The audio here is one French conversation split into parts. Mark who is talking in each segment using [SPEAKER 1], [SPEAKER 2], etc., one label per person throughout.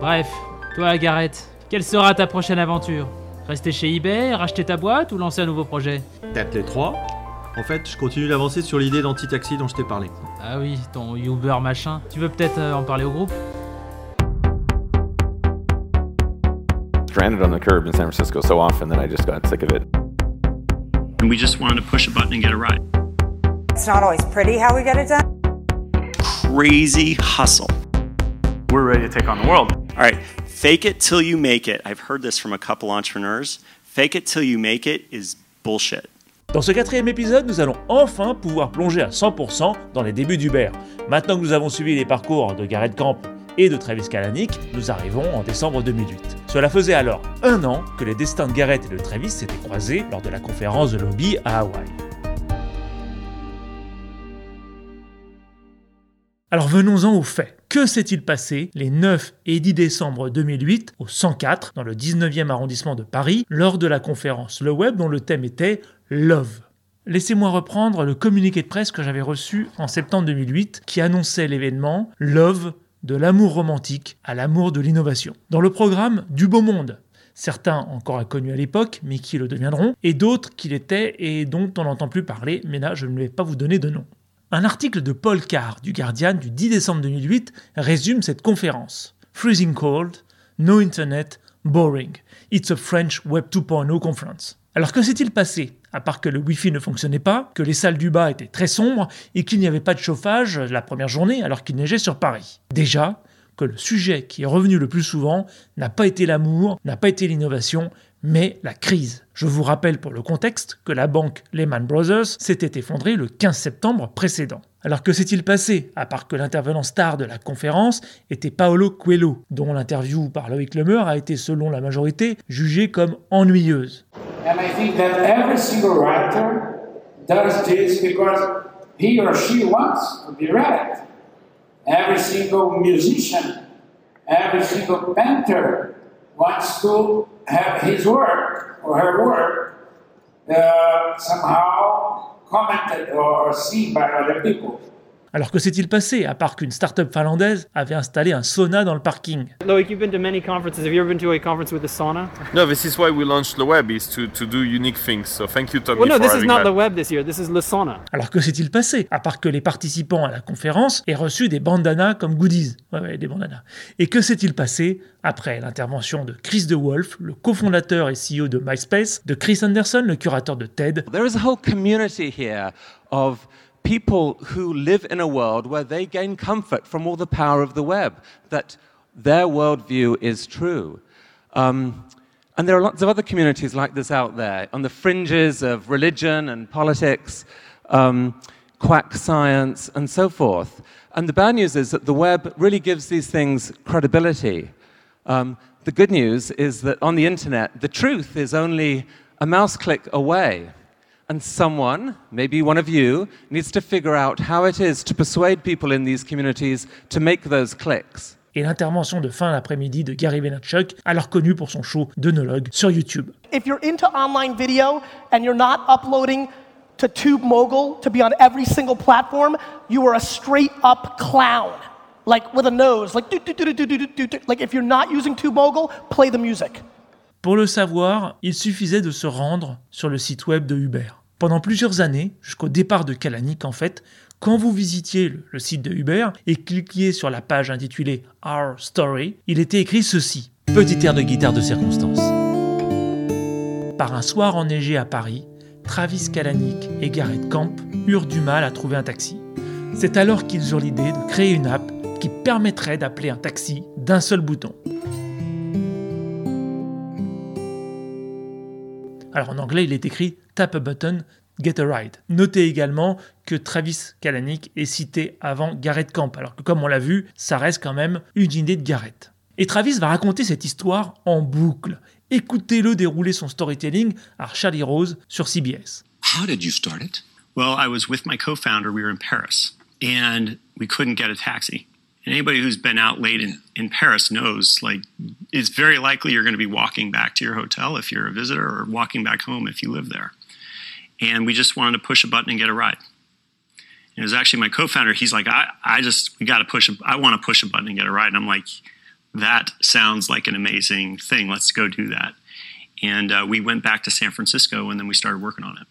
[SPEAKER 1] Bref, toi Gareth, quelle sera ta prochaine aventure? Rester chez eBay, racheter ta boîte ou lancer un nouveau projet?
[SPEAKER 2] Peut-être les trois. En fait, je continue d'avancer sur l'idée d'anti-taxi dont je t'ai parlé.
[SPEAKER 1] Ah oui, ton Uber machin. Tu veux peut-être euh, en parler au groupe?
[SPEAKER 3] Stranded on the curb in San Francisco so often that I just got sick of it.
[SPEAKER 4] And we just wanted to push a button and get a ride.
[SPEAKER 5] It's not always pretty how we get it done.
[SPEAKER 4] Crazy hustle.
[SPEAKER 6] We're ready to take on the world.
[SPEAKER 4] Fake it till you make it. I've heard this from a couple entrepreneurs. Fake it till you make it is bullshit.
[SPEAKER 7] Dans ce quatrième épisode, nous allons enfin pouvoir plonger à 100% dans les débuts d'Uber. Maintenant que nous avons suivi les parcours de Garrett Camp et de Travis Kalanick, nous arrivons en décembre 2008. Cela faisait alors un an que les destins de Garrett et de Travis s'étaient croisés lors de la conférence de lobby à Hawaï. Alors venons-en aux faits. Que s'est-il passé les 9 et 10 décembre 2008 au 104 dans le 19e arrondissement de Paris lors de la conférence Le Web dont le thème était Love? Laissez-moi reprendre le communiqué de presse que j'avais reçu en septembre 2008 qui annonçait l'événement Love de l'amour romantique à l'amour de l'innovation. Dans le programme Du Beau Monde, certains encore inconnus à l'époque, mais qui le deviendront, et d'autres qui l'étaient et dont on n'entend plus parler, mais là je ne vais pas vous donner de nom. Un article de Paul Carr du Guardian du 10 décembre 2008 résume cette conférence. Freezing cold, no internet, boring. It's a French Web 2.0 conference. Alors que s'est-il passé? À part que le Wi-Fi ne fonctionnait pas, que les salles du bas étaient très sombres et qu'il n'y avait pas de chauffage la première journée alors qu'il neigeait sur Paris. Déjà, que le sujet qui est revenu le plus souvent n'a pas été l'amour, n'a pas été l'innovation, mais la crise. Je vous rappelle pour le contexte que la banque Lehman Brothers s'était effondrée le 15 septembre précédent. Alors que s'est-il passé, à part que l'intervenant star de la conférence était Paolo Coelho, dont l'interview par Loïc Lemeur a été, selon la majorité, jugée comme ennuyeuse?
[SPEAKER 8] And I think that every single writer does this because he or she wants to be read. Every single musician, every single painter wants to have his work or her work uh, somehow commented or seen by other people.
[SPEAKER 7] Alors que s'est-il passé, à part qu'une start-up finlandaise avait installé un sauna dans le parking?
[SPEAKER 1] Loïc, you've been to many conferences. Have you ever been to a conference with a sauna?
[SPEAKER 3] No, this is why we launched the web, is to, to do unique things. So thank you, Tommy,
[SPEAKER 1] Well, no,
[SPEAKER 3] for
[SPEAKER 1] this is not
[SPEAKER 3] that.
[SPEAKER 1] the web this year. This is le sauna.
[SPEAKER 7] Alors que s'est-il passé, à part que les participants à la conférence aient reçu des bandanas comme goodies? Ouais, ouais, des bandanas. Et que s'est-il passé après l'intervention de Chris DeWolf, le cofondateur et CEO de MySpace, de Chris Anderson, le curateur de TED,
[SPEAKER 9] There is a whole community here of people who live in a world where they gain comfort from all the power of the web, that their worldview is true. Um, and there are lots of other communities like this out there, on the fringes of religion and politics, um, quack science, and so forth. And the bad news is that the web really gives these things credibility. Um, the good news is that on the internet, the truth is only a mouse click away. And someone, maybe one of you, needs to figure out how it is to persuade people in these communities to make those clicks.
[SPEAKER 7] et l'intervention de fin d'après-midi de Gary Vaynerchuk, alors connu pour son show d'œnologue sur YouTube.
[SPEAKER 10] If you're into online video and you're not uploading to TubeMogul to be on every single platform, you are a straight up clown. Like with a nose, like do, do, do, do, do, do, do, do. like if you're not using TubeMogul, play the music.
[SPEAKER 7] Pour le savoir, il suffisait de se rendre sur le site web de Uber. Pendant plusieurs années, jusqu'au départ de Kalanick en fait, quand vous visitiez le, site de Uber et cliquiez sur la page intitulée Our Story, il était écrit ceci. Petit air de guitare de circonstance. Par un soir enneigé à Paris, Travis Kalanick et Garrett Camp eurent du mal à trouver un taxi. C'est alors qu'ils eurent l'idée de créer une app qui permettrait d'appeler un taxi d'un seul bouton. Alors en anglais, il est écrit Tap a button, get a ride. Notez également que Travis Kalanick est cité avant Garrett Camp, alors que comme on l'a vu, ça reste quand même une idée de Garrett. Et Travis va raconter cette histoire en boucle. Écoutez-le dérouler son storytelling à Charlie Rose sur CBS.
[SPEAKER 11] How did you start it?
[SPEAKER 4] Well, I was with my co founder. We were in Paris and we couldn't get a taxi. And anybody who's been out late in, in Paris knows like it's very likely you're going to be walking back to your hotel if you're a visitor or walking back home if you live there. And we just wanted to push a button and get a ride. And it was actually my co founder. He's like, I, I just, we got to push, a, I want to push a button and get a ride. And I'm like, that sounds like an amazing thing. Let's go do that. And uh, we went back to San Francisco and then we started working on it.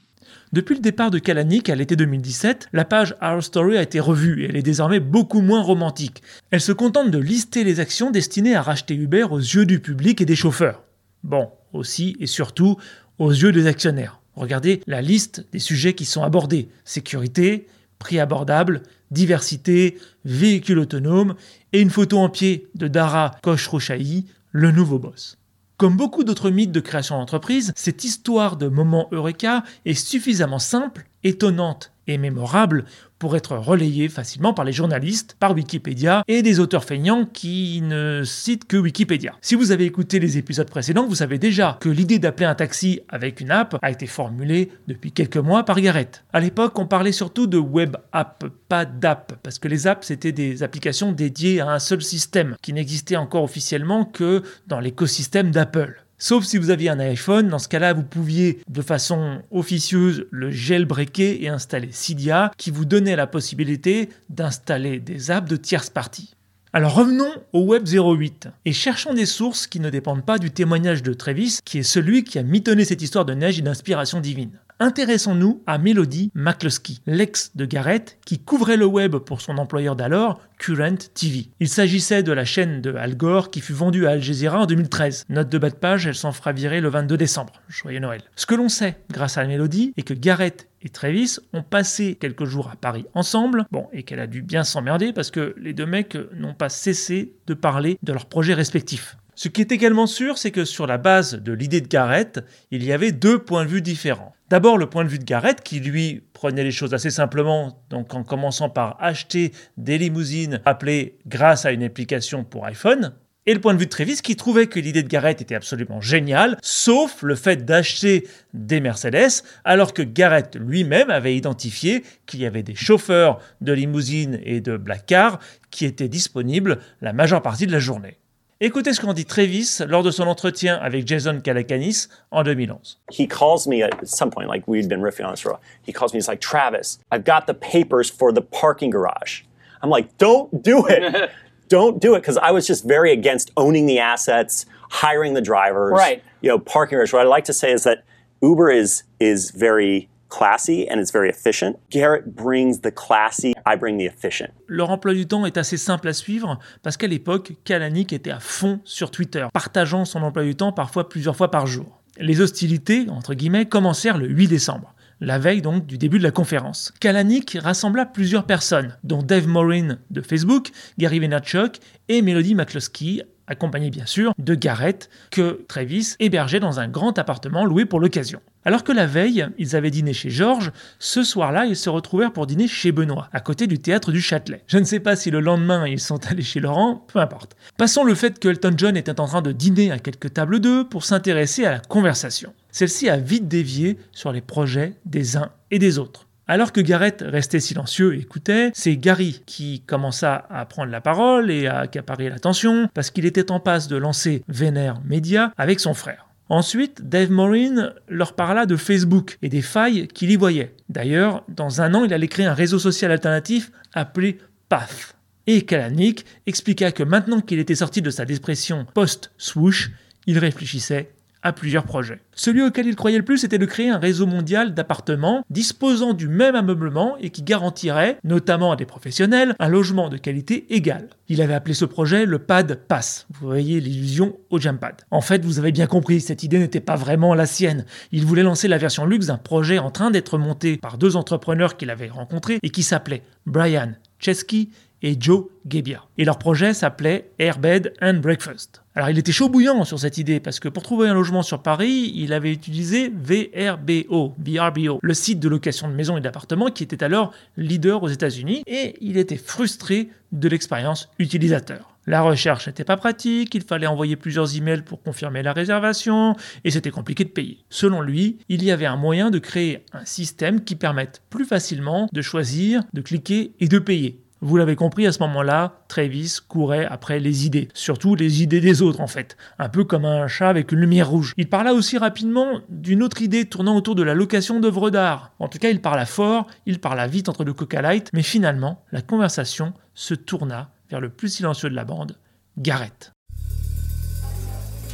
[SPEAKER 7] Depuis le départ de Kalanick à l'été 2017, la page Our Story a été revue et elle est désormais beaucoup moins romantique. Elle se contente de lister les actions destinées à racheter Uber aux yeux du public et des chauffeurs. Bon, aussi et surtout aux yeux des actionnaires. Regardez la liste des sujets qui sont abordés. Sécurité, prix abordable, diversité, véhicule autonome et une photo en pied de Dara Khosrowshahi, le nouveau boss. Comme beaucoup d'autres mythes de création d'entreprise, cette histoire de moment Eureka est suffisamment simple, étonnante et mémorable pour être relayée facilement par les journalistes, par Wikipédia et des auteurs feignants qui ne citent que Wikipédia. Si vous avez écouté les épisodes précédents, vous savez déjà que l'idée d'appeler un taxi avec une app a été formulée depuis quelques mois par Garrett. À l'époque, on parlait surtout de web app, pas d'app, parce que les apps c'était des applications dédiées à un seul système qui n'existait encore officiellement que dans l'écosystème d'Apple. Sauf si vous aviez un iPhone, dans ce cas-là, vous pouviez de façon officieuse le jailbreaker et installer Cydia, qui vous donnait la possibilité d'installer des apps de tierce partie. Alors revenons au Web 08 et cherchons des sources qui ne dépendent pas du témoignage de Travis, qui est celui qui a mitonné cette histoire de neige et d'inspiration divine. Intéressons-nous à Melody McCluskey, l'ex de Garrett, qui couvrait le web pour son employeur d'alors, Current TV. Il s'agissait de la chaîne de Al Gore qui fut vendue à Al Jazeera en 2013. Note de bas de page, elle s'en fera virer le 22 décembre. Joyeux Noël. Ce que l'on sait, grâce à Melody, est que Garrett et Travis ont passé quelques jours à Paris ensemble, bon, et qu'elle a dû bien s'emmerder parce que les deux mecs n'ont pas cessé de parler de leurs projets respectifs. Ce qui est également sûr, c'est que sur la base de l'idée de Garrett, il y avait deux points de vue différents. D'abord le point de vue de Garrett qui lui prenait les choses assez simplement, donc en commençant par acheter des limousines appelées grâce à une application pour iPhone, et le point de vue de Travis qui trouvait que l'idée de Garrett était absolument géniale, sauf le fait d'acheter des Mercedes, alors que Garrett lui-même avait identifié qu'il y avait des chauffeurs de limousines et de black cars qui étaient disponibles la majeure partie de la journée. Écoutez ce qu'en dit Travis lors de son entretien avec Jason Calacanis en 2011.
[SPEAKER 11] He calls me at some point, like we'd been riffing on this for a while. He calls me, he's like, Travis, I've got the papers for the parking garage. I'm like, don't do it. don't do it. Because I was just very against owning the assets, hiring the drivers.
[SPEAKER 12] Right.
[SPEAKER 11] You know, parking garage. What I like to say is that Uber is is very classy and it's very efficient. Garrett brings the classy, I bring the efficient.
[SPEAKER 7] Leur emploi du temps est assez simple à suivre parce qu'à l'époque, Kalanick était à fond sur Twitter, partageant son emploi du temps parfois plusieurs fois par jour. Les hostilités, entre guillemets, commencèrent le 8 décembre la veille donc du début de la conférence. Kalanick rassembla plusieurs personnes, dont Dave Morin de Facebook, Gary Vaynerchuk et Melody McCluskey, accompagné bien sûr de Garrett, que Travis hébergeait dans un grand appartement loué pour l'occasion. Alors que la veille, ils avaient dîné chez Georges, ce soir-là, ils se retrouvèrent pour dîner chez Benoît, à côté du théâtre du Châtelet. Je ne sais pas si le lendemain ils sont allés chez Laurent, peu importe. Passons le fait que Elton John était en train de dîner à quelques tables d'eux pour s'intéresser à la conversation. Celle-ci a vite dévié sur les projets des uns et des autres. Alors que Garrett restait silencieux et écoutait, c'est Gary qui commença à prendre la parole et à accaparer l'attention parce qu'il était en passe de lancer Vénère Media avec son frère. Ensuite, Dave Morin leur parla de Facebook et des failles qu'il y voyait. D'ailleurs, dans un an, il allait créer un réseau social alternatif appelé Path. Et Kalanick expliqua que maintenant qu'il était sorti de sa dépression post-swoosh, il réfléchissait à plusieurs projets. Celui auquel il croyait le plus était de créer un réseau mondial d'appartements disposant du même ameublement et qui garantirait, notamment à des professionnels, un logement de qualité égale. Il avait appelé ce projet le Pad Pass. Vous voyez l'illusion au Jampad. En fait, vous avez bien compris, cette idée n'était pas vraiment la sienne. Il voulait lancer la version luxe d'un projet en train d'être monté par deux entrepreneurs qu'il avait rencontrés et qui s'appelaient Brian Chesky et Joe Gebbia. Et leur projet s'appelait Airbed and Breakfast. Alors il était chaud bouillant sur cette idée parce que pour trouver un logement sur Paris, il avait utilisé VRBO, VRBO, le site de location de maisons et d'appartements qui était alors leader aux États-Unis et il était frustré de l'expérience utilisateur. La recherche n'était pas pratique, il fallait envoyer plusieurs emails pour confirmer la réservation, et c'était compliqué de payer. Selon lui, il y avait un moyen de créer un système qui permette plus facilement de choisir, de cliquer et de payer. Vous l'avez compris, à ce moment-là, Travis courait après les idées, surtout les idées des autres en fait, un peu comme un chat avec une lumière rouge. Il parla aussi rapidement d'une autre idée tournant autour de la location d'œuvres d'art. En tout cas, il parla fort, il parla vite entre le Coca Light, mais finalement, la conversation se tourna vers le plus silencieux de la bande, Garrett.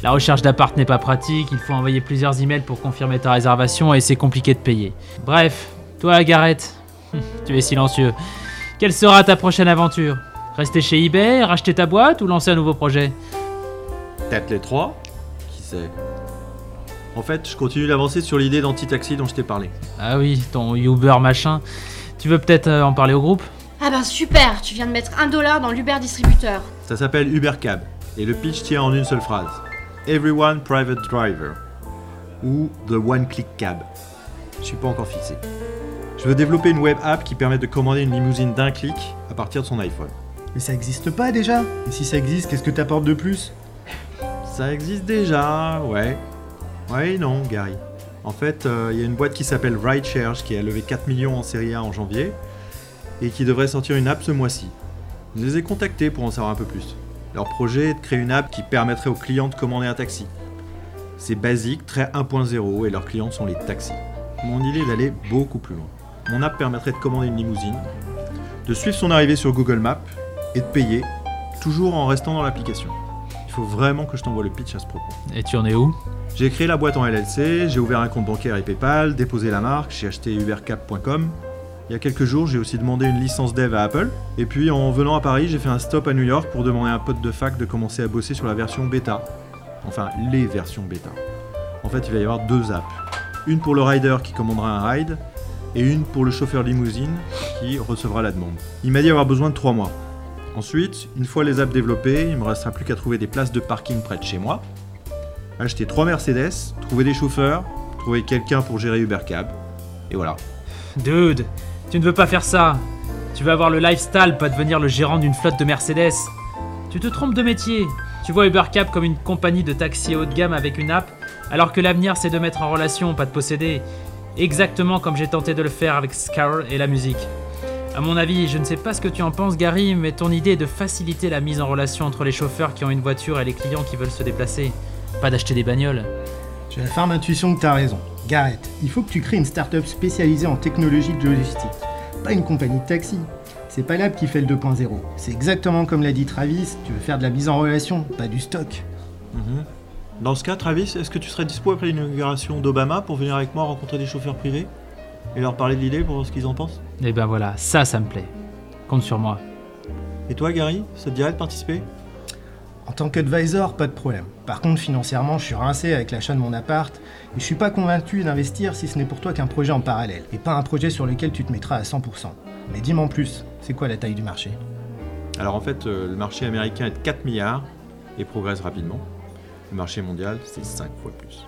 [SPEAKER 1] La recherche d'appart n'est pas pratique, il faut envoyer plusieurs emails pour confirmer ta réservation et c'est compliqué de payer. Bref, toi, Gareth, tu es silencieux. Quelle sera ta prochaine aventure? Rester chez eBay, racheter ta boîte ou lancer un nouveau projet?
[SPEAKER 2] Peut-être les trois Qui sait? En fait, je continue d'avancer sur l'idée d'anti-taxi dont je t'ai parlé.
[SPEAKER 1] Ah oui, ton Uber machin. Tu veux peut-être euh, en parler au groupe?
[SPEAKER 12] Ah ben super, tu viens de mettre un dollar dans l'Uber distributeur.
[SPEAKER 2] Ça s'appelle Uber Cab et le pitch tient en une seule phrase. Everyone Private Driver ou The One Click Cab. Je suis pas encore fixé. Je veux développer une web app qui permet de commander une limousine d'un clic à partir de son iPhone.
[SPEAKER 13] Mais ça existe pas déjà Et si ça existe, qu'est-ce que t'apportes de plus?
[SPEAKER 2] Ça existe déjà, ouais. Ouais, non, Gary. En fait, euh, il y a une boîte qui s'appelle Rideshare qui a levé 4 millions en série A en janvier et qui devrait sortir une app ce mois-ci. Je les ai contactés pour en savoir un peu plus. Leur projet est de créer une app qui permettrait aux clients de commander un taxi. C'est basique, très 1.0 et leurs clients sont les taxis. Mon idée est d'aller beaucoup plus loin. Mon app permettrait de commander une limousine, de suivre son arrivée sur Google Maps et de payer, toujours en restant dans l'application. Il faut vraiment que je t'envoie le pitch à ce propos.
[SPEAKER 1] Et tu en es où?
[SPEAKER 2] J'ai créé la boîte en LLC, j'ai ouvert un compte bancaire et PayPal, déposé la marque, j'ai acheté ubercap.com. Il y a quelques jours, j'ai aussi demandé une licence dev à Apple. Et puis en venant à Paris, j'ai fait un stop à New York pour demander à un pote de fac de commencer à bosser sur la version bêta. Enfin, les versions bêta. En fait, il va y avoir deux apps. Une pour le rider qui commandera un ride, et une pour le chauffeur limousine qui recevra la demande. Il m'a dit avoir besoin de trois mois. Ensuite, une fois les apps développées, il me restera plus qu'à trouver des places de parking près de chez moi, acheter trois Mercedes, trouver des chauffeurs, trouver quelqu'un pour gérer UberCab, et voilà.
[SPEAKER 1] Dude, tu ne veux pas faire ça. Tu veux avoir le lifestyle, pas devenir le gérant d'une flotte de Mercedes. Tu te trompes de métier. Tu vois UberCab comme une compagnie de taxi haut de gamme avec une app, alors que l'avenir c'est de mettre en relation, pas de posséder. Exactement comme j'ai tenté de le faire avec Scar et la musique. À mon avis, je ne sais pas ce que tu en penses Gary, mais ton idée est de faciliter la mise en relation entre les chauffeurs qui ont une voiture et les clients qui veulent se déplacer. Pas d'acheter des bagnoles.
[SPEAKER 13] J'ai la ferme intuition que t'as raison. Gareth, il faut que tu crées une start-up spécialisée en technologie de logistique, pas une compagnie de taxi. C'est pas l'app qui fait le 2.0. C'est exactement comme l'a dit Travis, tu veux faire de la mise en relation, pas du stock.
[SPEAKER 2] Mhm. Dans ce cas, Travis, est-ce que tu serais dispo après l'inauguration d'Obama pour venir avec moi rencontrer des chauffeurs privés et leur parler de l'idée pour voir ce qu'ils en pensent?
[SPEAKER 1] Eh ben voilà, ça, ça me plaît. Compte sur moi.
[SPEAKER 2] Et toi, Gary, ça te dirait de participer?
[SPEAKER 13] En tant qu'advisor, pas de problème. Par contre, financièrement, je suis rincé avec l'achat de mon appart et je suis pas convaincu d'investir si ce n'est pour toi qu'un projet en parallèle et pas un projet sur lequel tu te mettras à 100%. Mais dis-moi en plus, c'est quoi la taille du marché?
[SPEAKER 2] Alors en fait, euh, le marché américain est de 4 milliards et progresse rapidement. Le marché mondial, c'est 5 fois plus.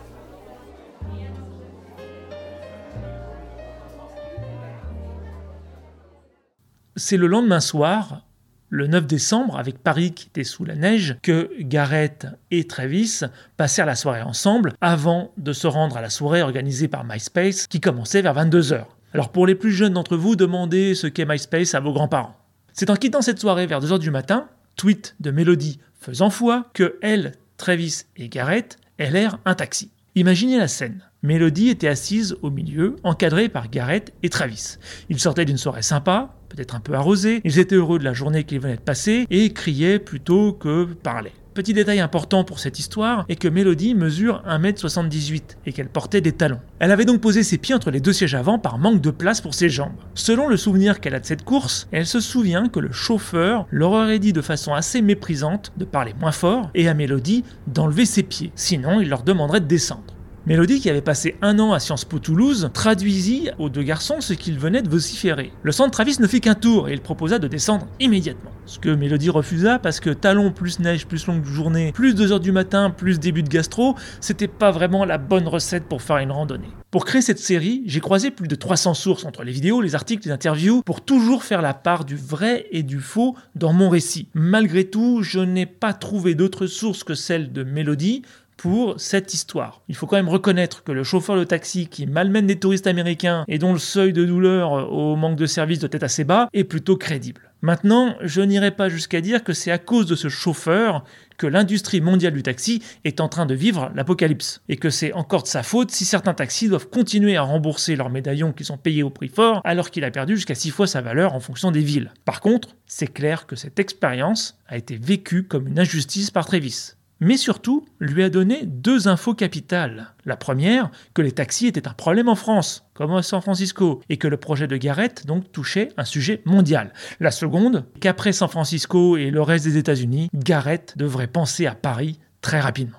[SPEAKER 7] C'est le lendemain soir, le 9 décembre, avec Paris qui était sous la neige, que Gareth et Travis passèrent la soirée ensemble avant de se rendre à la soirée organisée par MySpace qui commençait vers 22h. Alors pour les plus jeunes d'entre vous, demandez ce qu'est MySpace à vos grands-parents. C'est en quittant cette soirée vers 2h du matin, tweet de Mélodie faisant foi, que elle, Travis et Gareth errent un taxi. Imaginez la scène. Mélodie était assise au milieu, encadrée par Gareth et Travis. Ils sortaient d'une soirée sympa, peut-être un peu arrosée, ils étaient heureux de la journée qu'ils venaient de passer et criaient plutôt que parlaient. Petit détail important pour cette histoire est que Mélodie mesure 1m78 et qu'elle portait des talons. Elle avait donc posé ses pieds entre les deux sièges avant par manque de place pour ses jambes. Selon le souvenir qu'elle a de cette course, elle se souvient que le chauffeur leur aurait dit de façon assez méprisante de parler moins fort et à Mélodie d'enlever ses pieds, sinon il leur demanderait de descendre. Mélodie, qui avait passé un an à Sciences Po Toulouse, traduisit aux deux garçons ce qu'ils venaient de vociférer. Le sang de Travis ne fit qu'un tour et il proposa de descendre immédiatement. Ce que Mélodie refusa parce que talons plus neige plus longue journée, plus 2 heures du matin, plus début de gastro, c'était pas vraiment la bonne recette pour faire une randonnée. Pour créer cette série, j'ai croisé plus de 300 sources entre les vidéos, les articles, les interviews, pour toujours faire la part du vrai et du faux dans mon récit. Malgré tout, je n'ai pas trouvé d'autres sources que celle de Mélodie, pour cette histoire. Il faut quand même reconnaître que le chauffeur de taxi qui malmène des touristes américains et dont le seuil de douleur au manque de service doit être assez bas est plutôt crédible. Maintenant, je n'irai pas jusqu'à dire que c'est à cause de ce chauffeur que l'industrie mondiale du taxi est en train de vivre l'apocalypse, et que c'est encore de sa faute si certains taxis doivent continuer à rembourser leurs médaillons qui sont payés au prix fort alors qu'il a perdu jusqu'à 6 fois sa valeur en fonction des villes. Par contre, c'est clair que cette expérience a été vécue comme une injustice par Travis. Mais surtout lui a donné deux infos capitales. La première, que les taxis étaient un problème en France, comme à San Francisco, et que le projet de Garrett donc touchait un sujet mondial. La seconde, qu'après San Francisco et le reste des États-Unis, Garrett devrait penser à Paris très rapidement.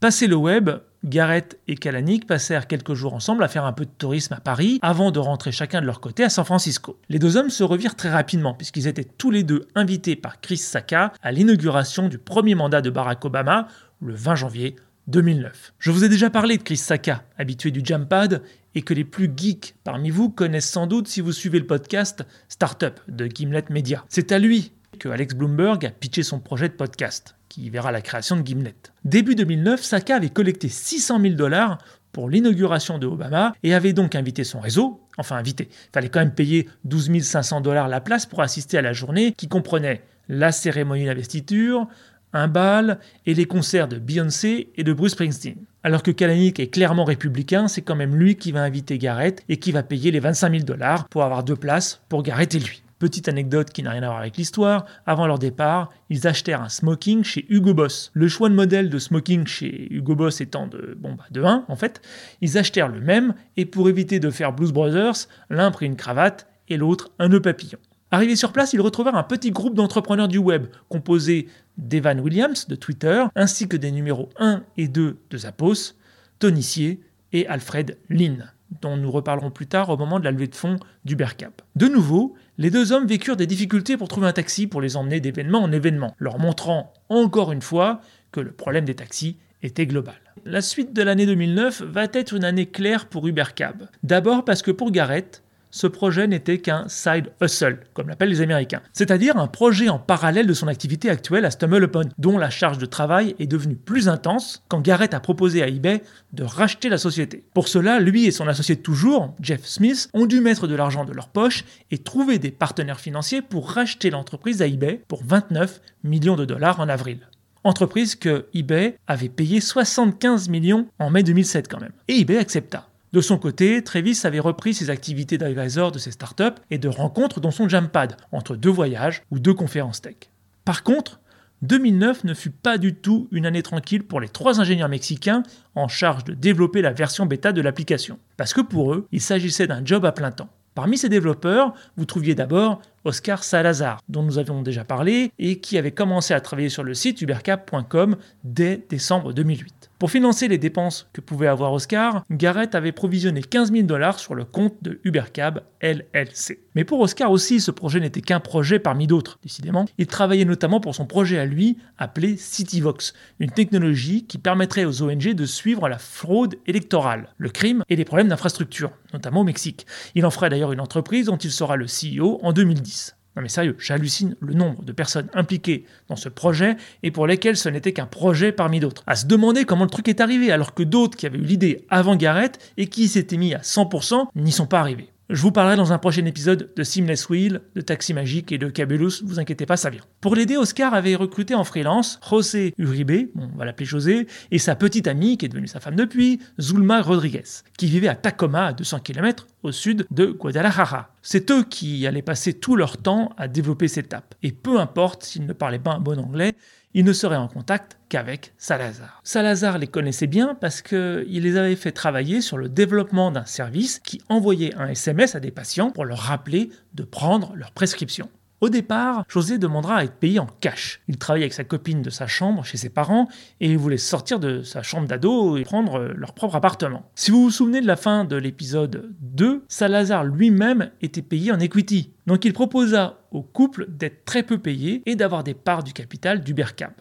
[SPEAKER 7] Passé le web, Garrett et Kalanick passèrent quelques jours ensemble à faire un peu de tourisme à Paris avant de rentrer chacun de leur côté à San Francisco. Les deux hommes se revirent très rapidement puisqu'ils étaient tous les deux invités par Chris Saka à l'inauguration du premier mandat de Barack Obama le 20 janvier 2009. Je vous ai déjà parlé de Chris Saka, habitué du Jampad, et que les plus geeks parmi vous connaissent sans doute si vous suivez le podcast Startup de Gimlet Media. C'est à lui Alex Bloomberg a pitché son projet de podcast qui verra la création de Gimlet. Début 2009, Saka avait collecté 600 000 dollars pour l'inauguration de Obama et avait donc invité son réseau, enfin invité, il fallait quand même payer 12 500 dollars la place pour assister à la journée qui comprenait la cérémonie d'investiture, un bal et les concerts de Beyoncé et de Bruce Springsteen. Alors que Kalanick est clairement républicain, c'est quand même lui qui va inviter Garrett et qui va payer les 25 000 dollars pour avoir deux places pour Garrett et lui. Petite anecdote qui n'a rien à voir avec l'histoire, avant leur départ, ils achetèrent un smoking chez Hugo Boss. Le choix de modèle de smoking chez Hugo Boss étant de, bon, bah de 1 en fait, ils achetèrent le même et pour éviter de faire Blues Brothers, l'un prit une cravate et l'autre un nœud papillon. Arrivés sur place, ils retrouvèrent un petit groupe d'entrepreneurs du web composé d'Evan Williams de Twitter ainsi que des numéros 1 et 2 de Zappos, Tony Sier et Alfred Lynn dont nous reparlerons plus tard au moment de la levée de fonds d'Ubercap. De nouveau, les deux hommes vécurent des difficultés pour trouver un taxi pour les emmener d'événement en événement, leur montrant encore une fois que le problème des taxis était global. La suite de l'année 2009 va être une année claire pour Ubercab. D'abord parce que pour Garrett, ce projet n'était qu'un side hustle, comme l'appellent les Américains, c'est-à-dire un projet en parallèle de son activité actuelle à StumbleUpon, dont la charge de travail est devenue plus intense quand Garrett a proposé à eBay de racheter la société. Pour cela, lui et son associé toujours, Jeff Smith, ont dû mettre de l'argent de leur poche et trouver des partenaires financiers pour racheter l'entreprise à eBay pour 29 millions de dollars en avril entreprise que eBay avait payé 75 millions en mai 2007 quand même. Et eBay accepta. De son côté, Travis avait repris ses activités d'advisor de ses startups et de rencontres dans son Jampad, entre deux voyages ou deux conférences tech. Par contre, 2009 ne fut pas du tout une année tranquille pour les trois ingénieurs mexicains en charge de développer la version bêta de l'application. Parce que pour eux, il s'agissait d'un job à plein temps. Parmi ces développeurs, vous trouviez d'abord Oscar Salazar, dont nous avions déjà parlé et qui avait commencé à travailler sur le site ubercap.com dès décembre 2008. Pour financer les dépenses que pouvait avoir Oscar, Garrett avait provisionné 15 000 dollars sur le compte de Ubercab LLC. Mais pour Oscar aussi, ce projet n'était qu'un projet parmi d'autres, décidément. Il travaillait notamment pour son projet à lui, appelé CityVox, une technologie qui permettrait aux ONG de suivre la fraude électorale, le crime et les problèmes d'infrastructure, notamment au Mexique. Il en ferait d'ailleurs une entreprise dont il sera le CEO en 2010. Non mais sérieux, j'hallucine le nombre de personnes impliquées dans ce projet et pour lesquelles ce n'était qu'un projet parmi d'autres. À se demander comment le truc est arrivé alors que d'autres qui avaient eu l'idée avant Garrett et qui s'étaient mis à 100% n'y sont pas arrivés. Je vous parlerai dans un prochain épisode de Seamless Wheel, de Taxi Magique et de Cabulus, vous inquiétez pas, ça vient. Pour l'aider, Oscar avait recruté en freelance José Uribe, on va l'appeler José, et sa petite amie, qui est devenue sa femme depuis, Zulma Rodriguez, qui vivait à Tacoma, à 200 km au sud de Guadalajara. C'est eux qui allaient passer tout leur temps à développer cette app. Et peu importe s'ils ne parlaient pas un bon anglais, il ne serait en contact qu'avec Salazar. Salazar les connaissait bien parce qu'il les avait fait travailler sur le développement d'un service qui envoyait un SMS à des patients pour leur rappeler de prendre leur prescription. Au départ, José demandera à être payé en cash. Il travaille avec sa copine de sa chambre chez ses parents et il voulait sortir de sa chambre d'ado et prendre leur propre appartement. Si vous vous souvenez de la fin de l'épisode 2, Salazar lui-même était payé en equity. Donc il proposa au couple d'être très peu payé et d'avoir des parts du capital d'Ubercab.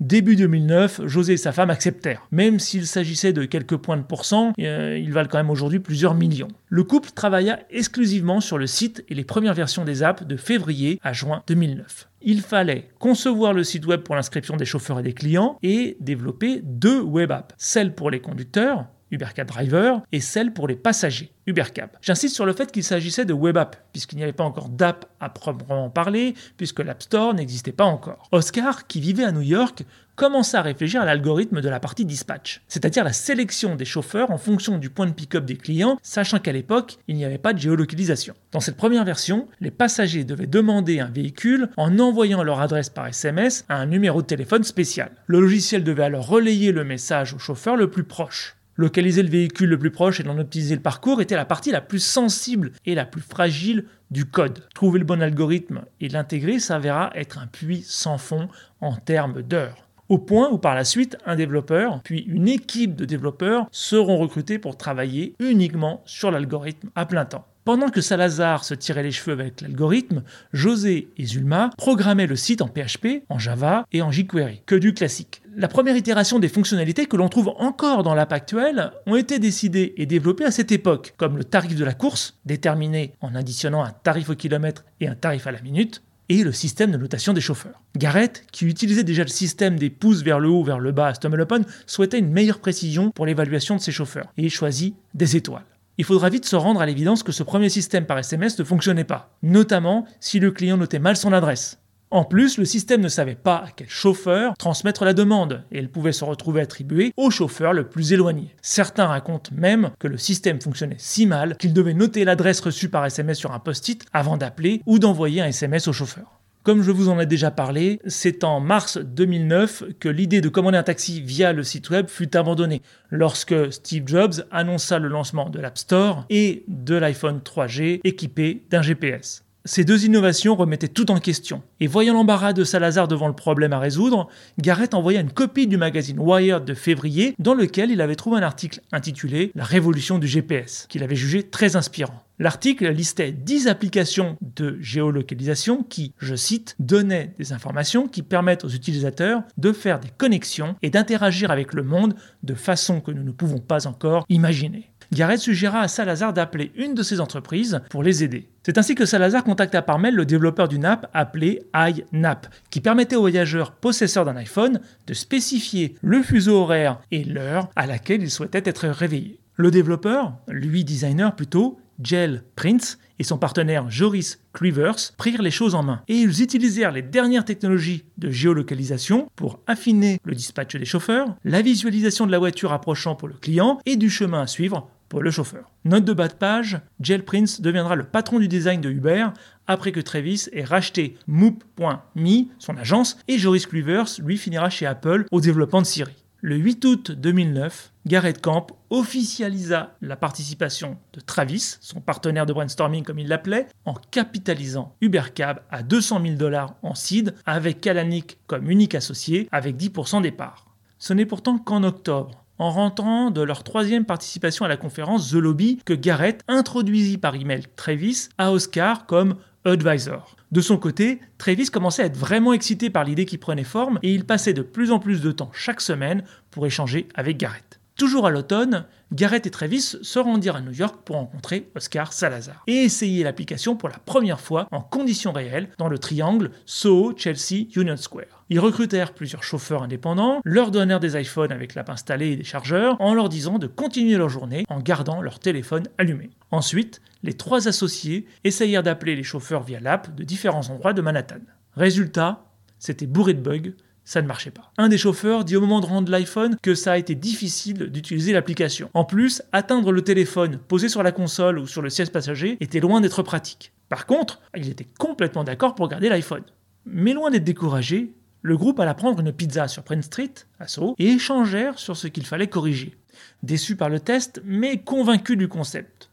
[SPEAKER 7] Début 2009, José et sa femme acceptèrent. Même s'il s'agissait de quelques points de pourcent, euh, ils valent quand même aujourd'hui plusieurs millions. Le couple travailla exclusivement sur le site et les premières versions des apps de février à juin 2009. Il fallait concevoir le site web pour l'inscription des chauffeurs et des clients et développer deux web apps. Celle pour les conducteurs, UberCab Driver, et celle pour les passagers, UberCab. J'insiste sur le fait qu'il s'agissait de web app, puisqu'il n'y avait pas encore d'app à proprement parler, puisque l'App Store n'existait pas encore. Oscar, qui vivait à New York, commença à réfléchir à l'algorithme de la partie dispatch, c'est-à-dire la sélection des chauffeurs en fonction du point de pick-up des clients, sachant qu'à l'époque, il n'y avait pas de géolocalisation. Dans cette première version, les passagers devaient demander un véhicule en envoyant leur adresse par SMS à un numéro de téléphone spécial. Le logiciel devait alors relayer le message au chauffeur le plus proche. Localiser le véhicule le plus proche et en optimiser le parcours était la partie la plus sensible et la plus fragile du code. Trouver le bon algorithme et l'intégrer s'avéra être un puits sans fond en termes d'heures au point où par la suite un développeur, puis une équipe de développeurs seront recrutés pour travailler uniquement sur l'algorithme à plein temps. Pendant que Salazar se tirait les cheveux avec l'algorithme, José et Zulma programmaient le site en PHP, en Java et en jQuery, que du classique. La première itération des fonctionnalités que l'on trouve encore dans l'app actuelle ont été décidées et développées à cette époque, comme le tarif de la course, déterminé en additionnant un tarif au kilomètre et un tarif à la minute, et le système de notation des chauffeurs. Garrett, qui utilisait déjà le système des pouces vers le haut, vers le bas à Stumbleupon, souhaitait une meilleure précision pour l'évaluation de ses chauffeurs, et choisit des étoiles. Il faudra vite se rendre à l'évidence que ce premier système par SMS ne fonctionnait pas, notamment si le client notait mal son adresse. En plus, le système ne savait pas à quel chauffeur transmettre la demande, et elle pouvait se retrouver attribuée au chauffeur le plus éloigné. Certains racontent même que le système fonctionnait si mal qu'il devait noter l'adresse reçue par SMS sur un post-it avant d'appeler ou d'envoyer un SMS au chauffeur. Comme je vous en ai déjà parlé, c'est en mars 2009 que l'idée de commander un taxi via le site web fut abandonnée, lorsque Steve Jobs annonça le lancement de l'App Store et de l'iPhone 3G équipé d'un GPS. Ces deux innovations remettaient tout en question, et voyant l'embarras de Salazar devant le problème à résoudre, Garrett envoya une copie du magazine Wired de février dans lequel il avait trouvé un article intitulé La révolution du GPS, qu'il avait jugé très inspirant. L'article listait 10 applications de géolocalisation qui, je cite, donnaient des informations qui permettent aux utilisateurs de faire des connexions et d'interagir avec le monde de façon que nous ne pouvons pas encore imaginer. Garrett suggéra à Salazar d'appeler une de ces entreprises pour les aider. C'est ainsi que Salazar contacta par mail le développeur d'une app appelée iNap, qui permettait aux voyageurs possesseurs d'un iPhone de spécifier le fuseau horaire et l'heure à laquelle ils souhaitaient être réveillés. Le développeur, lui designer plutôt, Gel Prince et son partenaire Joris Cleavers prirent les choses en main et ils utilisèrent les dernières technologies de géolocalisation pour affiner le dispatch des chauffeurs, la visualisation de la voiture approchant pour le client et du chemin à suivre pour le chauffeur. Note de bas de page, Jel Prince deviendra le patron du design de Uber après que Travis ait racheté Moop.me, son agence, et Joris Cleavers lui finira chez Apple au développement de Siri. Le 8 août 2009, Garrett Camp officialisa la participation de Travis, son partenaire de brainstorming comme il l'appelait, en capitalisant UberCab à 200 000 dollars en seed avec Kalanick comme unique associé avec 10% des parts. Ce n'est pourtant qu'en octobre, en rentrant de leur troisième participation à la conférence The Lobby que Garrett introduisit par email Travis à Oscar comme De son côté, Travis commençait à être vraiment excité par l'idée qui prenait forme et il passait de plus en plus de temps chaque semaine pour échanger avec Garrett. Toujours à l'automne, Garrett et Travis se rendirent à New York pour rencontrer Oscar Salazar et essayer l'application pour la première fois en conditions réelles dans le triangle Soho-Chelsea-Union Square. Ils recrutèrent plusieurs chauffeurs indépendants, leur donnèrent des iPhones avec l'app installée et des chargeurs en leur disant de continuer leur journée en gardant leur téléphone allumé. Ensuite, les trois associés essayèrent d'appeler les chauffeurs via l'app de différents endroits de Manhattan. Résultat, c'était bourré de bugs ça ne marchait pas. Un des chauffeurs dit au moment de rendre l'iPhone que ça a été difficile d'utiliser l'application. En plus, atteindre le téléphone posé sur la console ou sur le siège passager était loin d'être pratique. Par contre, il était complètement d'accord pour garder l'iPhone. Mais loin d'être découragé, le groupe alla prendre une pizza sur Prince Street, à Soho, et échangèrent sur ce qu'il fallait corriger. Déçus par le test, mais convaincus du concept.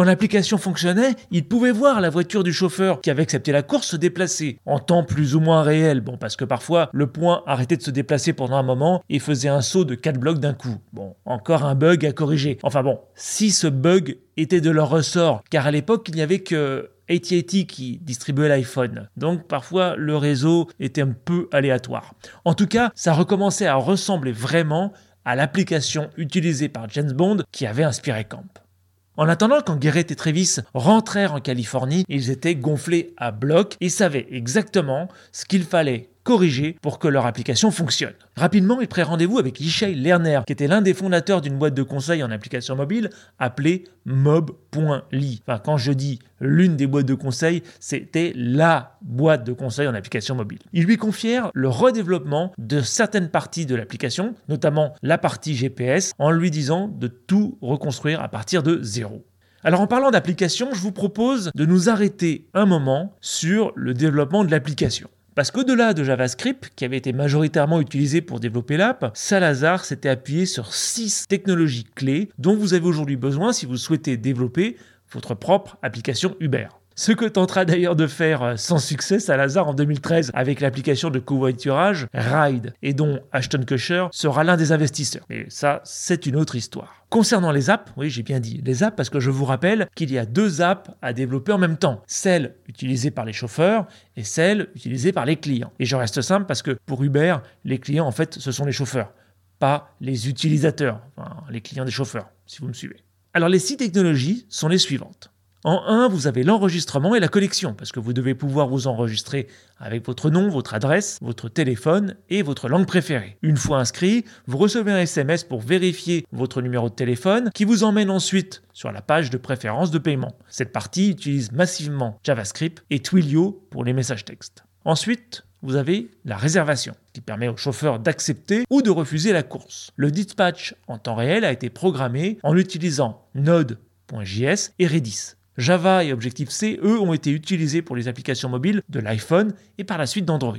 [SPEAKER 7] Quand l'application fonctionnait, il pouvait voir la voiture du chauffeur qui avait accepté la course se déplacer, en temps plus ou moins réel, bon parce que parfois le point arrêtait de se déplacer pendant un moment et faisait un saut de 4 blocs d'un coup. Bon, encore un bug à corriger. Enfin bon, si ce bug était de leur ressort, car à l'époque il n'y avait que AT&T qui distribuait l'iPhone. Donc parfois le réseau était un peu aléatoire. En tout cas, ça recommençait à ressembler vraiment à l'application utilisée par James Bond qui avait inspiré Camp. En attendant, quand Garrett et Travis rentrèrent en Californie, ils étaient gonflés à bloc. Et savaient exactement ce qu'il fallait corriger pour que leur application fonctionne. Rapidement, ils prennent rendez-vous avec Yishai Lerner, qui était l'un des fondateurs d'une boîte de conseil en application mobile appelée mob.ly. Enfin, quand je dis l'une des boîtes de conseil, c'était la boîte de conseil en application mobile. Ils lui confièrent le redéveloppement de certaines parties de l'application, notamment la partie GPS, en lui disant de tout reconstruire à partir de zéro. Alors en parlant d'application, je vous propose de nous arrêter un moment sur le développement de l'application. Parce qu'au-delà de JavaScript, qui avait été majoritairement utilisé pour développer l'app, Salazar s'était appuyé sur six technologies clés dont vous avez aujourd'hui besoin si vous souhaitez développer votre propre application Uber. Ce que tentera d'ailleurs de faire euh, sans succès Salazar en 2013 avec l'application de covoiturage Ride et dont Ashton Kutcher sera l'un des investisseurs. Mais ça, c'est une autre histoire. Concernant les apps, oui j'ai bien dit les apps parce que je vous rappelle qu'il y a deux apps à développer en même temps. Celle utilisée par les chauffeurs et celle utilisée par les clients. Et je reste simple parce que pour Uber, les clients en fait ce sont les chauffeurs, pas les utilisateurs, enfin, les clients des chauffeurs, si vous me suivez. Alors les six technologies sont les suivantes. En 1, vous avez l'enregistrement et la collection, parce que vous devez pouvoir vous enregistrer avec votre nom, votre adresse, votre téléphone et votre langue préférée. Une fois inscrit, vous recevez un SMS pour vérifier votre numéro de téléphone qui vous emmène ensuite sur la page de préférence de paiement. Cette partie utilise massivement JavaScript et Twilio pour les messages textes. Ensuite, vous avez la réservation, qui permet au chauffeur d'accepter ou de refuser la course. Le dispatch en temps réel a été programmé en utilisant Node.js et Redis. Java et Objective-C, eux, ont été utilisés pour les applications mobiles de l'iPhone et par la suite d'Android.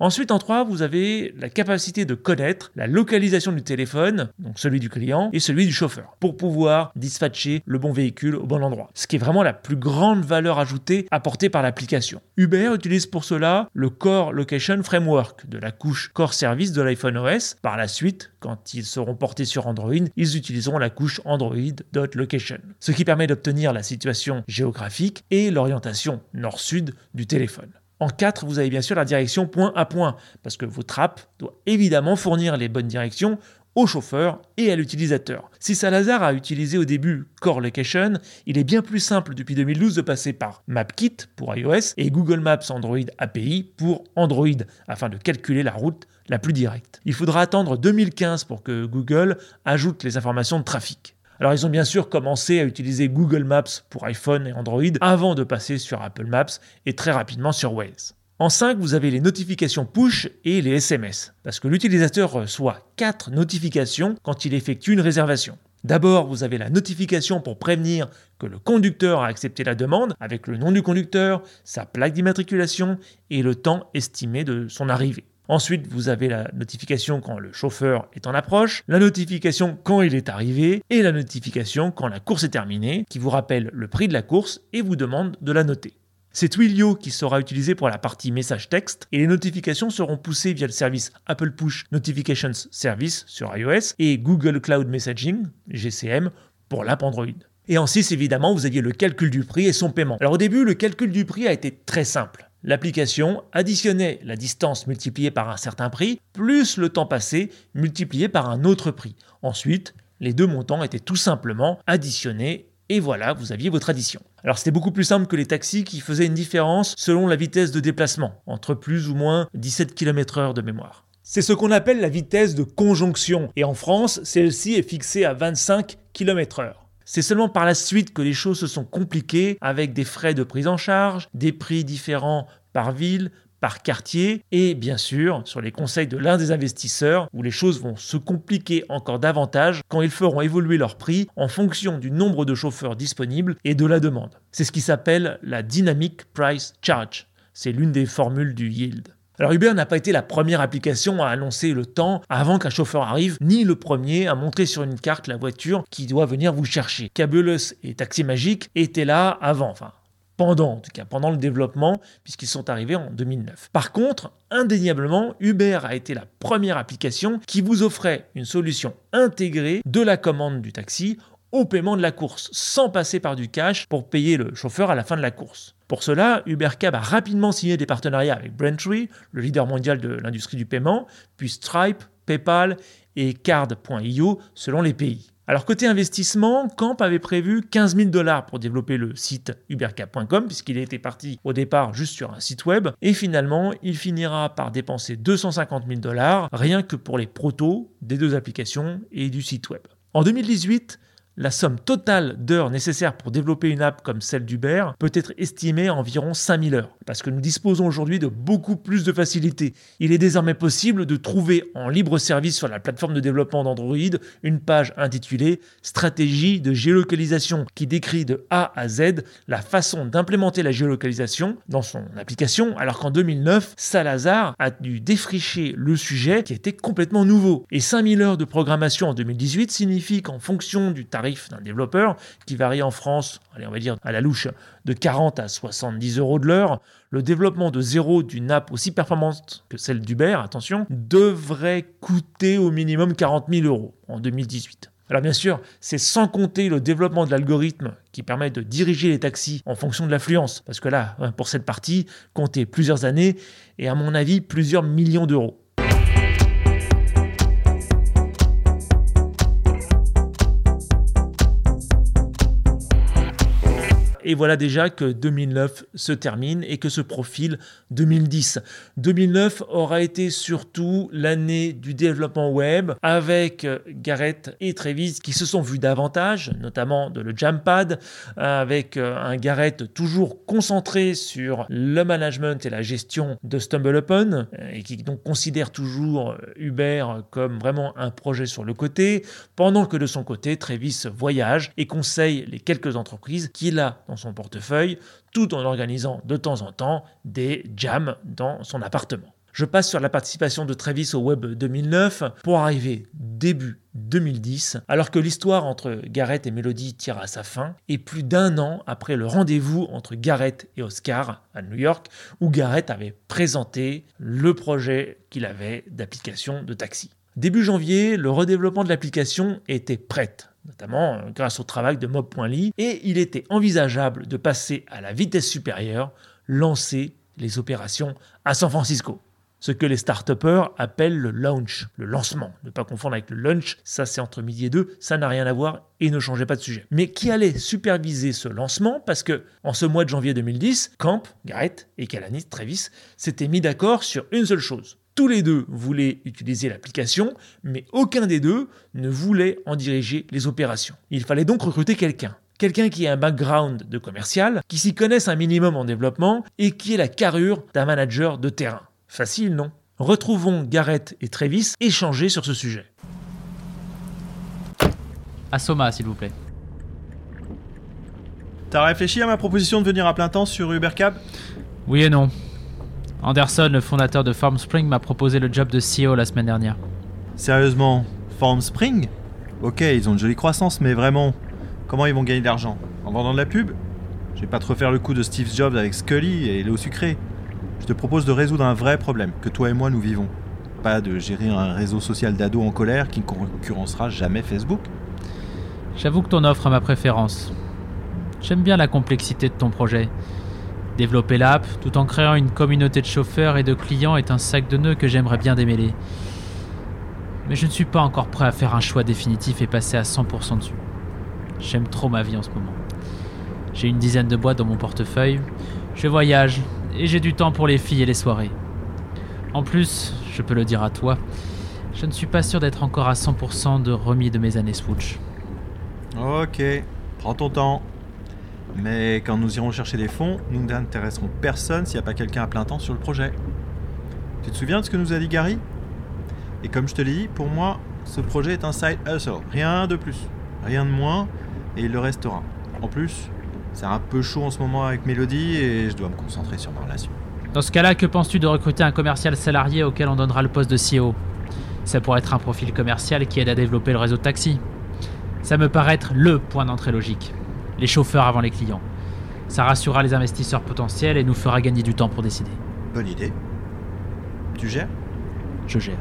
[SPEAKER 7] Ensuite, en 3, vous avez la capacité de connaître la localisation du téléphone, donc celui du client et celui du chauffeur, pour pouvoir dispatcher le bon véhicule au bon endroit. Ce qui est vraiment la plus grande valeur ajoutée apportée par l'application. Uber utilise pour cela le Core Location Framework de la couche Core Service de l'iPhone OS. Par la suite, quand ils seront portés sur Android, ils utiliseront la couche Android.location, ce qui permet d'obtenir la situation géographique et l'orientation nord-sud du téléphone. En 4, vous avez bien sûr la direction point à point, parce que votre app doit évidemment fournir les bonnes directions au chauffeur et à l'utilisateur. Si Salazar a utilisé au début Core Location, il est bien plus simple depuis 2012 de passer par MapKit pour iOS et Google Maps Android API pour Android afin de calculer la route la plus directe. Il faudra attendre 2015 pour que Google ajoute les informations de trafic. Alors ils ont bien sûr commencé à utiliser Google Maps pour iPhone et Android avant de passer sur Apple Maps et très rapidement sur Waze. En 5, vous avez les notifications push et les SMS, parce que l'utilisateur reçoit 4 notifications quand il effectue une réservation. D'abord, vous avez la notification pour prévenir que le conducteur a accepté la demande avec le nom du conducteur, sa plaque d'immatriculation et le temps estimé de son arrivée. Ensuite, vous avez la notification quand le chauffeur est en approche, la notification quand il est arrivé et la notification quand la course est terminée, qui vous rappelle le prix de la course et vous demande de la noter. C'est Twilio qui sera utilisé pour la partie message texte et les notifications seront poussées via le service Apple Push Notifications Service sur iOS et Google Cloud Messaging, GCM, pour l'app Android. Et en 6, évidemment, vous aviez le calcul du prix et son paiement. Alors au début, le calcul du prix a été très simple. L'application additionnait la distance multipliée par un certain prix, plus le temps passé multiplié par un autre prix. Ensuite, les deux montants étaient tout simplement additionnés et voilà, vous aviez votre addition. Alors c'était beaucoup plus simple que les taxis qui faisaient une différence selon la vitesse de déplacement, entre plus ou moins 17 km/h de mémoire. C'est ce qu'on appelle la vitesse de conjonction, et en France, celle-ci est fixée à 25 km/h. C'est seulement par la suite que les choses se sont compliquées avec des frais de prise en charge, des prix différents par ville, par quartier et bien sûr sur les conseils de l'un des investisseurs où les choses vont se compliquer encore davantage quand ils feront évoluer leur prix en fonction du nombre de chauffeurs disponibles et de la demande. C'est ce qui s'appelle la Dynamic Price Charge. C'est l'une des formules du yield. Alors Uber n'a pas été la première application à annoncer le temps avant qu'un chauffeur arrive, ni le premier à montrer sur une carte la voiture qui doit venir vous chercher. Cabulous et Taxi Magique étaient là avant, enfin pendant, en tout cas pendant le développement, puisqu'ils sont arrivés en 2009. Par contre, indéniablement, Uber a été la première application qui vous offrait une solution intégrée de la commande du taxi au paiement de la course, sans passer par du cash pour payer le chauffeur à la fin de la course. Pour cela, UberCab a rapidement signé des partenariats avec Braintree, le leader mondial de l'industrie du paiement, puis Stripe, PayPal et card.io selon les pays. Alors côté investissement, Camp avait prévu 15 000 dollars pour développer le site ubercap.com puisqu'il était parti au départ juste sur un site web et finalement il finira par dépenser 250 000 dollars rien que pour les protos des deux applications et du site web. En 2018, la somme totale d'heures nécessaires pour développer une app comme celle d'Uber peut être estimée à environ 5000 heures, parce que nous disposons aujourd'hui de beaucoup plus de facilité. Il est désormais possible de trouver en libre service sur la plateforme de développement d'Android une page intitulée Stratégie de géolocalisation qui décrit de A à Z la façon d'implémenter la géolocalisation dans son application, alors qu'en 2009, Salazar a dû défricher le sujet qui était complètement nouveau. Et 5000 heures de programmation en 2018 signifie qu'en fonction du tarif d'un développeur qui varie en France, allez, on va dire à la louche, de 40 à 70 euros de l'heure, le développement de zéro d'une app aussi performante que celle d'Uber, attention, devrait coûter au minimum 40 000 euros en 2018. Alors bien sûr, c'est sans compter le développement de l'algorithme qui permet de diriger les taxis en fonction de l'affluence. Parce que là, pour cette partie, compter plusieurs années et à mon avis plusieurs millions d'euros. Et voilà déjà que 2009 se termine et que se profile 2010. 2009 aura été surtout l'année du développement web avec Garrett et Travis qui se sont vus davantage, notamment de le Jampad, avec un Garrett toujours concentré sur le management et la gestion de StumbleUpon et qui donc considère toujours Uber comme vraiment un projet sur le côté, pendant que de son côté, Travis voyage et conseille les quelques entreprises qu'il a dans son portefeuille, tout en organisant de temps en temps des jams dans son appartement. Je passe sur la participation de Travis au Web 2009 pour arriver début 2010, alors que l'histoire entre Garrett et Melody tire à sa fin, et plus d'un an après le rendez-vous entre Garrett et Oscar à New York, où Garrett avait présenté le projet qu'il avait d'application de taxi. Début janvier, le redéveloppement de l'application était prête notamment euh, grâce au travail de mob.ly, et il était envisageable de passer à la vitesse supérieure, lancer les opérations à San Francisco. Ce que les start appellent le launch, le lancement. Ne pas confondre avec le lunch, ça c'est entre midi et deux, ça n'a rien à voir et ne changez pas de sujet. Mais qui allait superviser ce lancement? Parce que en ce mois de janvier 2010, Camp, Garrett et Kalanis Travis s'étaient mis d'accord sur une seule chose tous les deux voulaient utiliser l'application, mais aucun des deux ne voulait en diriger les opérations. Il fallait donc recruter quelqu'un. Quelqu'un qui ait un background de commercial, qui s'y connaisse un minimum en développement et qui ait la carrure d'un manager de terrain. Facile, non? Retrouvons Garrett et Travis échanger sur ce sujet.
[SPEAKER 1] Assoma, s'il vous plaît.
[SPEAKER 2] T'as réfléchi à ma proposition de venir à plein temps sur UberCab?
[SPEAKER 1] Oui et non. Anderson, le fondateur de FarmSpring, m'a proposé le job de CEO la semaine dernière.
[SPEAKER 2] Sérieusement, FarmSpring Ok, ils ont une jolie croissance, mais vraiment, comment ils vont gagner de l'argent? En vendant de la pub? Je vais pas te refaire le coup de Steve Jobs avec Scully et l'eau sucrée. Je te propose de résoudre un vrai problème que toi et moi nous vivons. Pas de gérer un réseau social d'ados en colère qui ne concurrencera jamais Facebook.
[SPEAKER 1] J'avoue que ton offre a ma préférence. J'aime bien la complexité de ton projet. Développer l'app tout en créant une communauté de chauffeurs et de clients est un sac de nœuds que j'aimerais bien démêler. Mais je ne suis pas encore prêt à faire un choix définitif et passer à 100% dessus. J'aime trop ma vie en ce moment. J'ai une dizaine de boîtes dans mon portefeuille, je voyage et j'ai du temps pour les filles et les soirées. En plus, je peux le dire à toi, je ne suis pas sûr d'être encore à 100% de remis de mes années Switch.
[SPEAKER 2] Ok, prends ton temps. Mais quand nous irons chercher des fonds, nous n'intéresserons personne s'il n'y a pas quelqu'un à plein temps sur le projet. Tu te souviens de ce que nous a dit Gary? Et comme je te l'ai dit, pour moi, ce projet est un side hustle. Rien de plus, rien de moins, et il le restera. En plus, c'est un peu chaud en ce moment avec Melody et je dois me concentrer sur ma relation.
[SPEAKER 1] Dans ce cas-là, que penses-tu de recruter un commercial salarié auquel on donnera le poste de CEO Ça pourrait être un profil commercial qui aide à développer le réseau de taxi. Ça me paraît être LE point d'entrée logique les chauffeurs avant les clients. Ça rassurera les investisseurs potentiels et nous fera gagner du temps pour décider.
[SPEAKER 2] Bonne idée. Tu gères?
[SPEAKER 1] Je gère.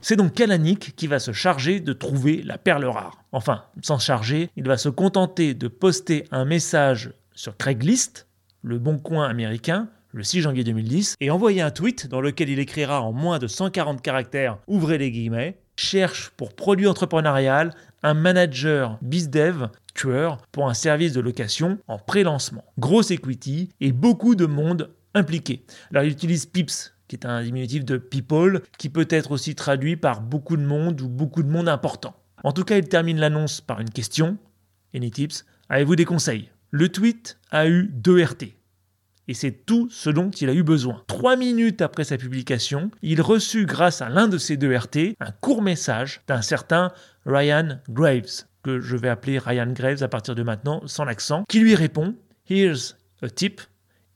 [SPEAKER 7] C'est donc Kalanick qui va se charger de trouver la perle rare. Enfin, sans charger, il va se contenter de poster un message sur Craigslist, le bon coin américain, le 6 janvier 2010, et envoyer un tweet dans lequel il écrira en moins de 140 caractères, ouvrez les guillemets, cherche pour produit entrepreneurial un manager bizdev tueur pour un service de location en pré-lancement. Grosse equity et beaucoup de monde impliqué. Alors il utilise PIPS, qui est un diminutif de people, qui peut être aussi traduit par beaucoup de monde ou beaucoup de monde important. En tout cas, il termine l'annonce par une question. Any tips? Avez-vous des conseils? Le tweet a eu deux RT. Et c'est tout ce dont il a eu besoin. Trois minutes après sa publication, il reçut, grâce à l'un de ces deux RT, un court message d'un certain Ryan Graves, que je vais appeler Ryan Graves à partir de maintenant, sans l'accent, qui lui répond Here's a tip,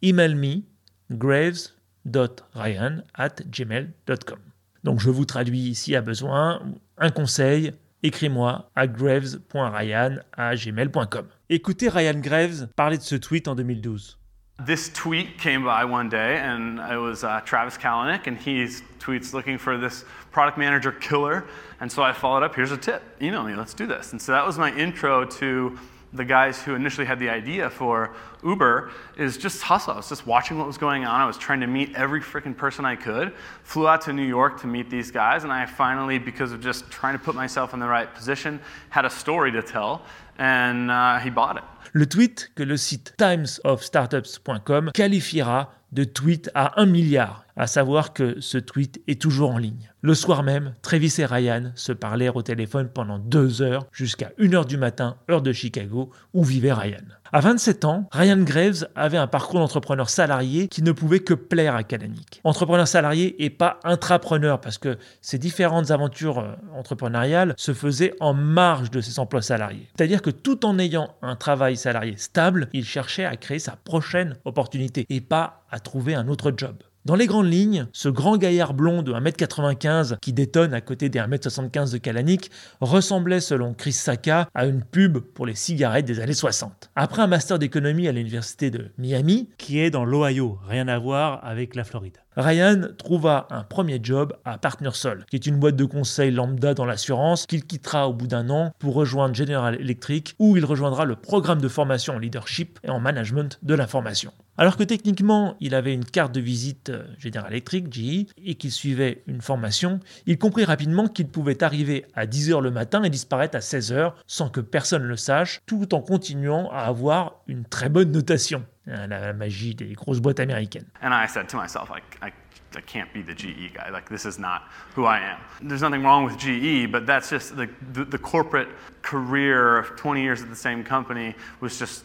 [SPEAKER 7] email me graves.ryan at gmail.com. Donc je vous traduis ici à besoin un conseil, écris-moi à graves.ryan à gmail.com. Écoutez Ryan Graves parler de ce tweet en 2012.
[SPEAKER 6] This tweet came by one day, and it was uh, Travis Kalanick, and he tweets looking for this product manager killer. And so I followed up, here's a tip, email me, let's do this. And so that was my intro to the guys who initially had the idea for Uber is just hustle. I was just watching what was going on. I was trying to meet every freaking person I could. Flew out to New York to meet these guys, and I finally, because of just trying to put myself in the right position, had a story to tell, and uh, he bought it.
[SPEAKER 7] Le tweet que le site timesofstartups.com qualifiera de tweet à un milliard, à savoir que ce tweet est toujours en ligne. Le soir même, Travis et Ryan se parlèrent au téléphone pendant deux heures jusqu'à 1h du matin, heure de Chicago, où vivait Ryan. À 27 ans, Ryan Graves avait un parcours d'entrepreneur salarié qui ne pouvait que plaire à Kalanick. Entrepreneur salarié et pas intrapreneur parce que ces différentes aventures euh, entrepreneuriales se faisaient en marge de ses emplois salariés. C'est-à-dire que tout en ayant un travail salarié stable, il cherchait à créer sa prochaine opportunité et pas à trouver un autre job. Dans les grandes lignes, ce grand gaillard blond de 1m95 qui détonne à côté des 1m75 de Kalanick ressemblait selon Chris Saka à une pub pour les cigarettes des années 60. Après un master d'économie à l'université de Miami, qui est dans l'Ohio, rien à voir avec la Floride. Ryan trouva un premier job à Partnersol, qui est une boîte de conseil lambda dans l'assurance qu'il quittera au bout d'un an pour rejoindre General Electric où il rejoindra le programme de formation en leadership et en management de l'information. Alors que techniquement, il avait une carte de visite euh, General Electric, GE, et qu'il suivait une formation, il comprit rapidement qu'il pouvait arriver à 10h le matin et disparaître à 16h sans que personne le sache, tout en continuant à avoir une très bonne notation. La, la magie des grosses boîtes américaines.
[SPEAKER 6] And I said to myself, like, I, I can't be the GE guy. Like, this is not who I am. There's nothing wrong with GE, but that's just the, the, the corporate career of 20 years at the same company was just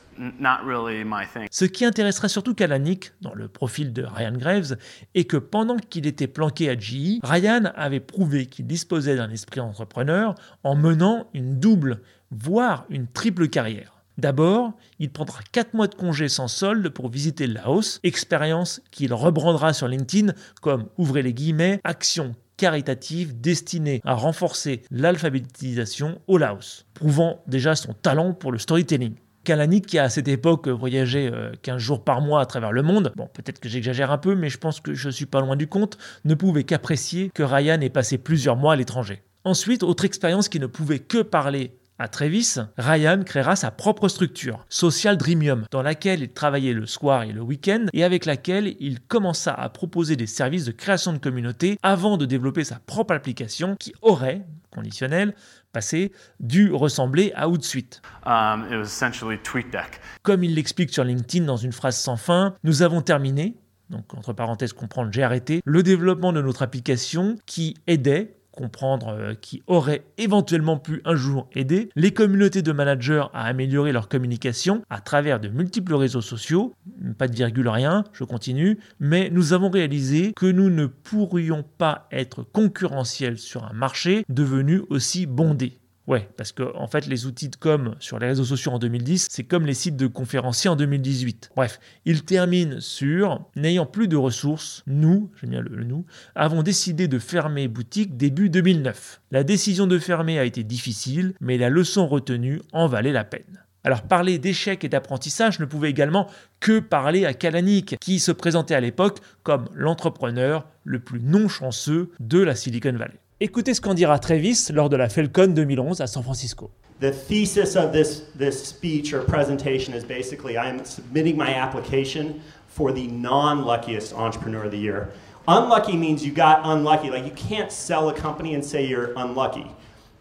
[SPEAKER 7] Ce qui intéressera surtout Kalanick dans le profil de Ryan Graves est que pendant qu'il était planqué à GE, Ryan avait prouvé qu'il disposait d'un esprit entrepreneur en menant une double, voire une triple carrière. D'abord, il prendra 4 mois de congé sans solde pour visiter le Laos, expérience qu'il rebrandera sur LinkedIn comme, ouvrez les guillemets, action caritative destinée à renforcer l'alphabétisation au Laos, prouvant déjà son talent pour le storytelling. Kalanick, qui à cette époque voyageait 15 jours par mois à travers le monde, bon peut-être que j'exagère un peu, mais je pense que je suis pas loin du compte, ne pouvait qu'apprécier que Ryan ait passé plusieurs mois à l'étranger. Ensuite, autre expérience qui ne pouvait que parler à Travis, Ryan créera sa propre structure, Social Dreamium, dans laquelle il travaillait le soir et le week-end et avec laquelle il commença à proposer des services de création de communauté avant de développer sa propre application qui aurait, conditionnel, passé, dû ressembler à Hootsuite.
[SPEAKER 6] Um, it was essentially TweetDeck.
[SPEAKER 7] Comme il l'explique sur LinkedIn dans une phrase sans fin, nous avons terminé, donc entre parenthèses comprendre j'ai arrêté, le développement de notre application qui aidait comprendre euh, qui aurait éventuellement pu un jour aider les communautés de managers à améliorer leur communication à travers de multiples réseaux sociaux, pas de virgule rien, je continue, mais nous avons réalisé que nous ne pourrions pas être concurrentiels sur un marché devenu aussi bondé. Ouais, parce que en fait, les outils de com sur les réseaux sociaux en 2010, c'est comme les sites de conférenciers en 2018. Bref, il termine sur n'ayant plus de ressources, nous, j'aime le, nous, avons décidé de fermer boutique début 2009. La décision de fermer a été difficile, mais la leçon retenue en valait la peine. Alors parler d'échec et d'apprentissage ne pouvait également que parler à Kalanick, qui se présentait à l'époque comme l'entrepreneur le plus non chanceux de la Silicon Valley. Écoutez ce qu'en dira Travis lors de la Falcon 2011 à San Francisco.
[SPEAKER 14] The thesis of this, this speech or presentation is basically I'm submitting my application for the non luckiest entrepreneur of the year. Unlucky means you got unlucky. Like you can't sell a company and say you're unlucky.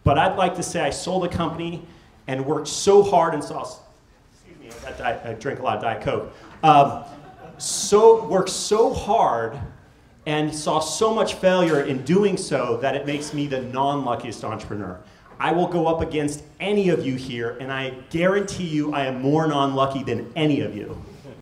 [SPEAKER 14] But I'd like to say I sold a company and worked so hard and saw. Excuse me, I, I drink a lot of Diet Coke. Um, so worked so hard and saw so much failure in doing so that it makes me the non-luckiest entrepreneur. I will go up against any of you here, and I guarantee you I am more non-lucky than any of you.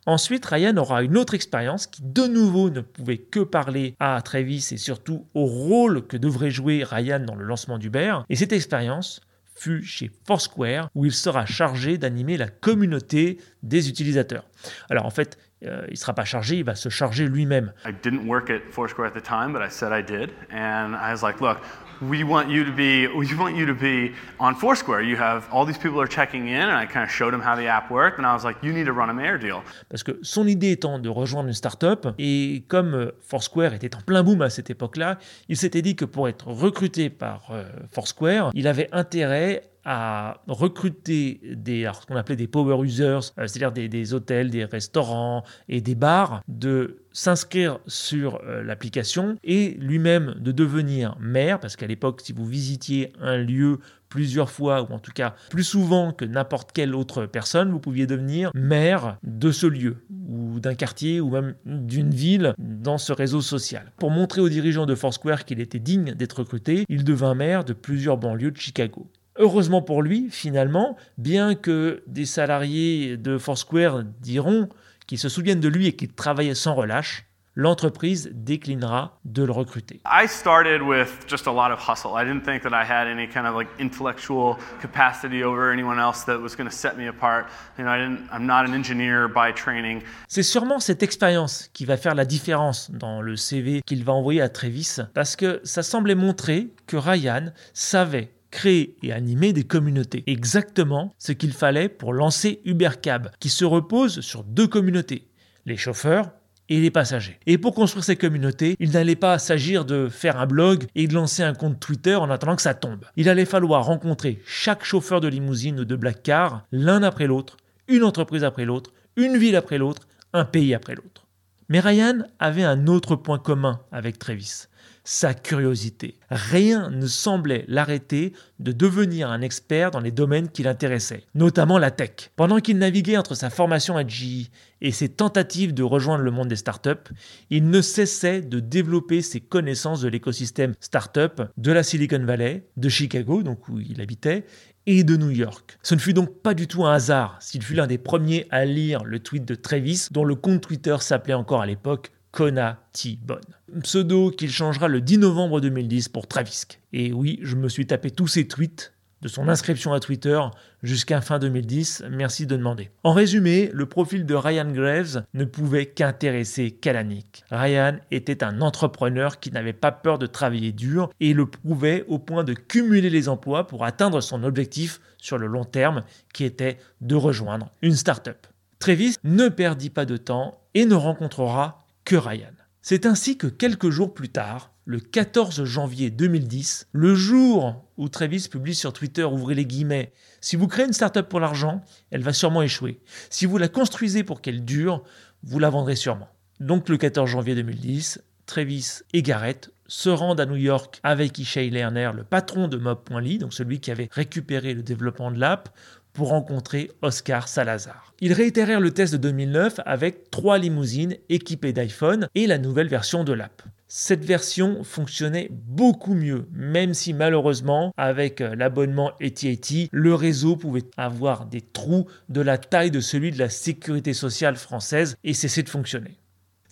[SPEAKER 7] Ensuite, Ryan aura une autre expérience qui de nouveau ne pouvait que parler à Travis et surtout au rôle que devrait jouer Ryan dans le lancement d'Uber. Et cette expérience fut chez Foursquare où il sera chargé d'animer la communauté des utilisateurs. Alors en fait, euh, il ne sera pas chargé, il va se charger lui-même.
[SPEAKER 6] I didn't work at Foursquare at the time, but I said I did. And I was like, look, we want you to be we want you to be on Foursquare. You have all these people are checking in, and I kind of showed him how the app worked, and I was like, you need to run a mayor deal.
[SPEAKER 7] Parce que son idée étant de rejoindre une startup, et comme euh, Foursquare était en plein boom à cette époque-là, il s'était dit que pour être recruté par euh, Foursquare, il avait intérêt à recruter des, ce qu'on appelait des power users, euh, c'est-à-dire des, des, hôtels, des restaurants et des bars, de s'inscrire sur euh, l'application et lui-même de devenir maire, parce qu'à l'époque, si vous visitiez un lieu plusieurs fois, ou en tout cas plus souvent que n'importe quelle autre personne, vous pouviez devenir maire de ce lieu, ou d'un quartier, ou même d'une ville dans ce réseau social. Pour montrer aux dirigeants de Foursquare qu'il était digne d'être recruté, il devint maire de plusieurs banlieues de Chicago. Heureusement pour lui, finalement, bien que des salariés de Foursquare diront qu'ils se souviennent de lui et qu'il travaillait sans relâche, l'entreprise déclinera de le recruter.
[SPEAKER 6] I started with just a lot of hustle. I didn't think that I had any kind of like intellectual capacity over anyone else that was going to set me apart. You know, I didn't I'm not an engineer by training.
[SPEAKER 7] C'est sûrement cette expérience qui va faire la différence dans le CV qu'il va envoyer à Travis parce que ça semblait montrer que Ryan savait créer et animer des communautés. Exactement ce qu'il fallait pour lancer UberCab, qui se repose sur deux communautés, les chauffeurs et les passagers. Et pour construire ces communautés, il n'allait pas s'agir de faire un blog et de lancer un compte Twitter en attendant que ça tombe. Il allait falloir rencontrer chaque chauffeur de limousine ou de black car, l'un après l'autre, une entreprise après l'autre, une ville après l'autre, un pays après l'autre. Mais Ryan avait un autre point commun avec Travis sa curiosité. Rien ne semblait l'arrêter de devenir un expert dans les domaines qui l'intéressaient, notamment la tech. Pendant qu'il naviguait entre sa formation à GE et ses tentatives de rejoindre le monde des startups, il ne cessait de développer ses connaissances de l'écosystème startup de la Silicon Valley, de Chicago, donc où il habitait, et de New York. Ce ne fut donc pas du tout un hasard s'il fut l'un des premiers à lire le tweet de Travis, dont le compte Twitter s'appelait encore à l'époque Kona T-Bone. Pseudo qu'il changera le 10 novembre 2010 pour Travisk. Et oui, je me suis tapé tous ses tweets de son inscription à Twitter jusqu'à fin 2010, merci de demander. En résumé, le profil de Ryan Graves ne pouvait qu'intéresser Kalanick. Ryan était un entrepreneur qui n'avait pas peur de travailler dur et le prouvait au point de cumuler les emplois pour atteindre son objectif sur le long terme qui était de rejoindre une start-up. Travis ne perdit pas de temps et ne rencontrera que Ryan. C'est ainsi que quelques jours plus tard, le 14 janvier 2010, le jour où Travis publie sur Twitter, ouvrez les guillemets, si vous créez une startup pour l'argent, elle va sûrement échouer. Si vous la construisez pour qu'elle dure, vous la vendrez sûrement. Donc le 14 janvier 2010, Travis et Garrett se rendent à New York avec Ishay Lerner, le patron de Mob.ly, donc celui qui avait récupéré le développement de l'app, pour rencontrer Oscar Salazar. Ils réitérèrent le test de 2009 avec trois limousines équipées d'iPhone et la nouvelle version de l'app. Cette version fonctionnait beaucoup mieux, même si malheureusement, avec euh, l'abonnement AT&T, le réseau pouvait avoir des trous de la taille de celui de la sécurité sociale française et cesser de fonctionner.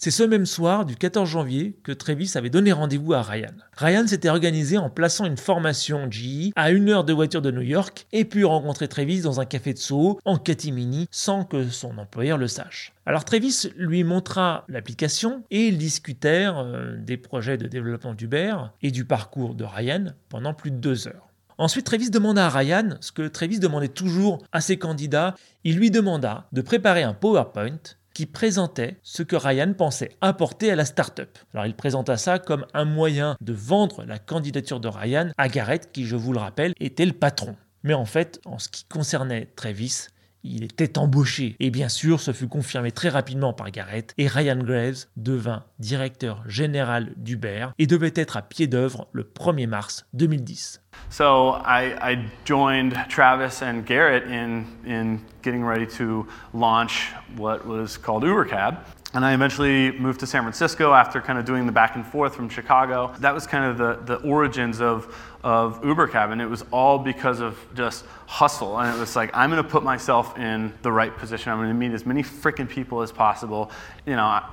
[SPEAKER 7] C'est ce même soir, du 14 janvier, que Travis avait donné rendez-vous à Ryan. Ryan s'était organisé en plaçant une formation GE à une heure de voiture de New York et puis rencontrer Travis dans un café de Soho en catimini sans que son employeur le sache. Alors Travis lui montra l'application et ils discutèrent euh, des projets de développement d'Uber et du parcours de Ryan pendant plus de deux heures. Ensuite, Travis demanda à Ryan ce que Travis demandait toujours à ses candidats. Il lui demanda de préparer un PowerPoint qui présentait ce que Ryan pensait apporter à la startup. Alors il présenta ça comme un moyen de vendre la candidature de Ryan à Garrett, qui, je vous le rappelle, était le patron. Mais en fait, en ce qui concernait Travis, il était embauché. Et bien sûr, ce fut confirmé très rapidement par Garrett et Ryan Graves devint directeur général d'Uber et devait être à pied d'œuvre le 1er mars 2010.
[SPEAKER 6] So I, joined Travis and Garrett in, in getting ready to launch what was called UberCab. And I eventually moved to San Francisco after kind of doing the back and forth from Chicago. That was kind of the, the origins of, of UberCab, and it was all because of just hustle. And it was like, I'm going to put myself in the right position. I'm going to meet as many freaking people as possible. You know,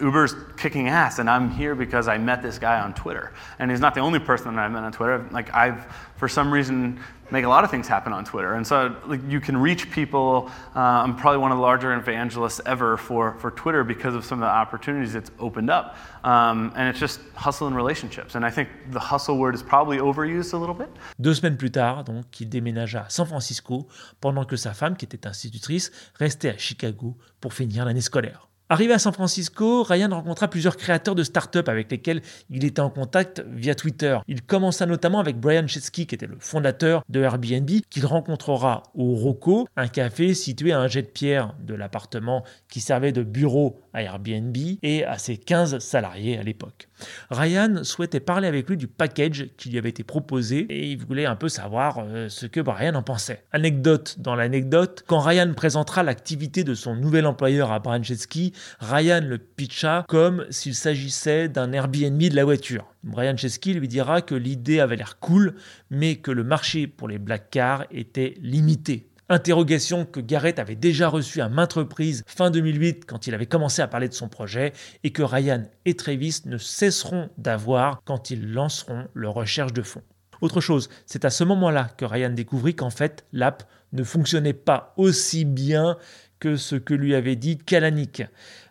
[SPEAKER 6] Uber's kicking ass, and I'm here because I met this guy on Twitter. And he's not the only person that I met on Twitter. Like I've, for some reason, make a lot of things happen on Twitter. And so like, you can reach people. Uh, I'm probably one of the larger evangelists ever for, for Twitter because of some of the opportunities it's opened up. Um, and it's just hustle and relationships. And I think the hustle word is probably overused a little bit.
[SPEAKER 7] Deux semaines plus tard, donc, il déménagea à San Francisco pendant que sa femme, qui était institutrice, restait à Chicago pour finir l'année scolaire. Arrivé à San Francisco, Ryan rencontra plusieurs créateurs de start-up avec lesquels il était en contact via Twitter. Il commença notamment avec Brian Chesky, qui était le fondateur de Airbnb, qu'il rencontrera au Rocco, un café situé à un jet de pierre de l'appartement qui servait de bureau à Airbnb et à ses 15 salariés à l'époque. Ryan souhaitait parler avec lui du package qui lui avait été proposé et il voulait un peu savoir euh, ce que Brian en pensait. Anecdote dans l'anecdote, quand Ryan présentera l'activité de son nouvel employeur à Brian Chesky, Ryan le pitcha comme s'il s'agissait d'un Airbnb de la voiture. Brian Chesky lui dira que l'idée avait l'air cool, mais que le marché pour les black cars était limité. Interrogation que Garrett avait déjà reçue à maintes reprises fin 2008 quand il avait commencé à parler de son projet et que Ryan et Travis ne cesseront d'avoir quand ils lanceront leur recherche de fonds. Autre chose, c'est à ce moment-là que Ryan découvrit qu'en fait l'app ne fonctionnait pas aussi bien que ce que lui avait dit Kalanick,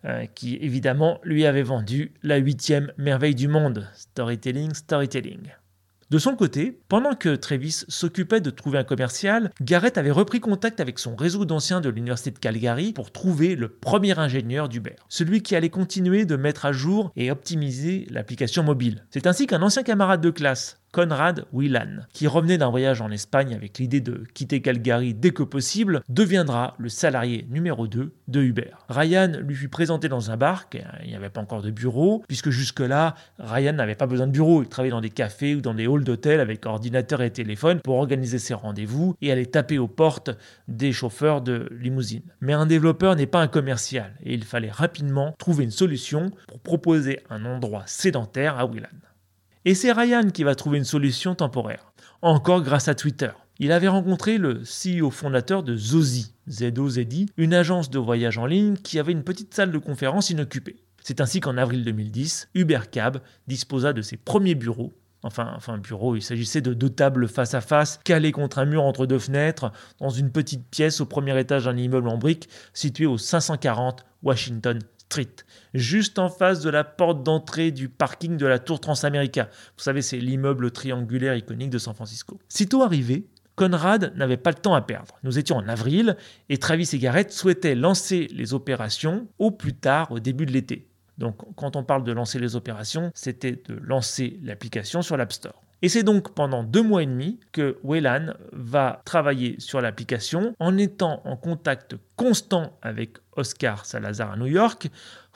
[SPEAKER 7] euh, qui évidemment lui avait vendu la huitième merveille du monde, storytelling, storytelling. De son côté, pendant que Travis s'occupait de trouver un commercial, Garrett avait repris contact avec son réseau d'anciens de l'université de Calgary pour trouver le premier ingénieur d'Uber, celui qui allait continuer de mettre à jour et optimiser l'application mobile. C'est ainsi qu'un ancien camarade de classe, Conrad Whelan, qui revenait d'un voyage en Espagne avec l'idée de quitter Calgary dès que possible, deviendra le salarié numéro 2 de Uber. Ryan lui fut présenté dans un bar, il n'y avait pas encore de bureau, puisque jusque-là, Ryan n'avait pas besoin de bureau, il travaillait dans des cafés ou dans des halls d'hôtel avec ordinateur et téléphone pour organiser ses rendez-vous et aller taper aux portes des chauffeurs de limousine. Mais un développeur n'est pas un commercial, et il fallait rapidement trouver une solution pour proposer un endroit sédentaire à Whelan. Et c'est Ryan qui va trouver une solution temporaire, encore grâce à Twitter. Il avait rencontré le CEO fondateur de Zozi, Z-O-Z-I, une agence de voyage en ligne qui avait une petite salle de conférence inoccupée. C'est ainsi qu'en avril 2010, UberCab disposa de ses premiers bureaux. Enfin, enfin bureau, il s'agissait de deux tables face à face, calées contre un mur entre deux fenêtres, dans une petite pièce au premier étage d'un immeuble en briques situé au 540 Washington Street, juste en face de la porte d'entrée du parking de la Tour Transamerica. Vous savez, c'est l'immeuble triangulaire iconique de San Francisco. Sitôt arrivé, Conrad n'avait pas le temps à perdre. Nous étions en avril et Travis et Garrett souhaitaient lancer les opérations au plus tard au début de l'été. Donc quand on parle de lancer les opérations, c'était de lancer l'application sur l'App Store. Et c'est donc pendant deux mois et demi que Waylan va travailler sur l'application en étant en contact constant avec Oscar Salazar à New York,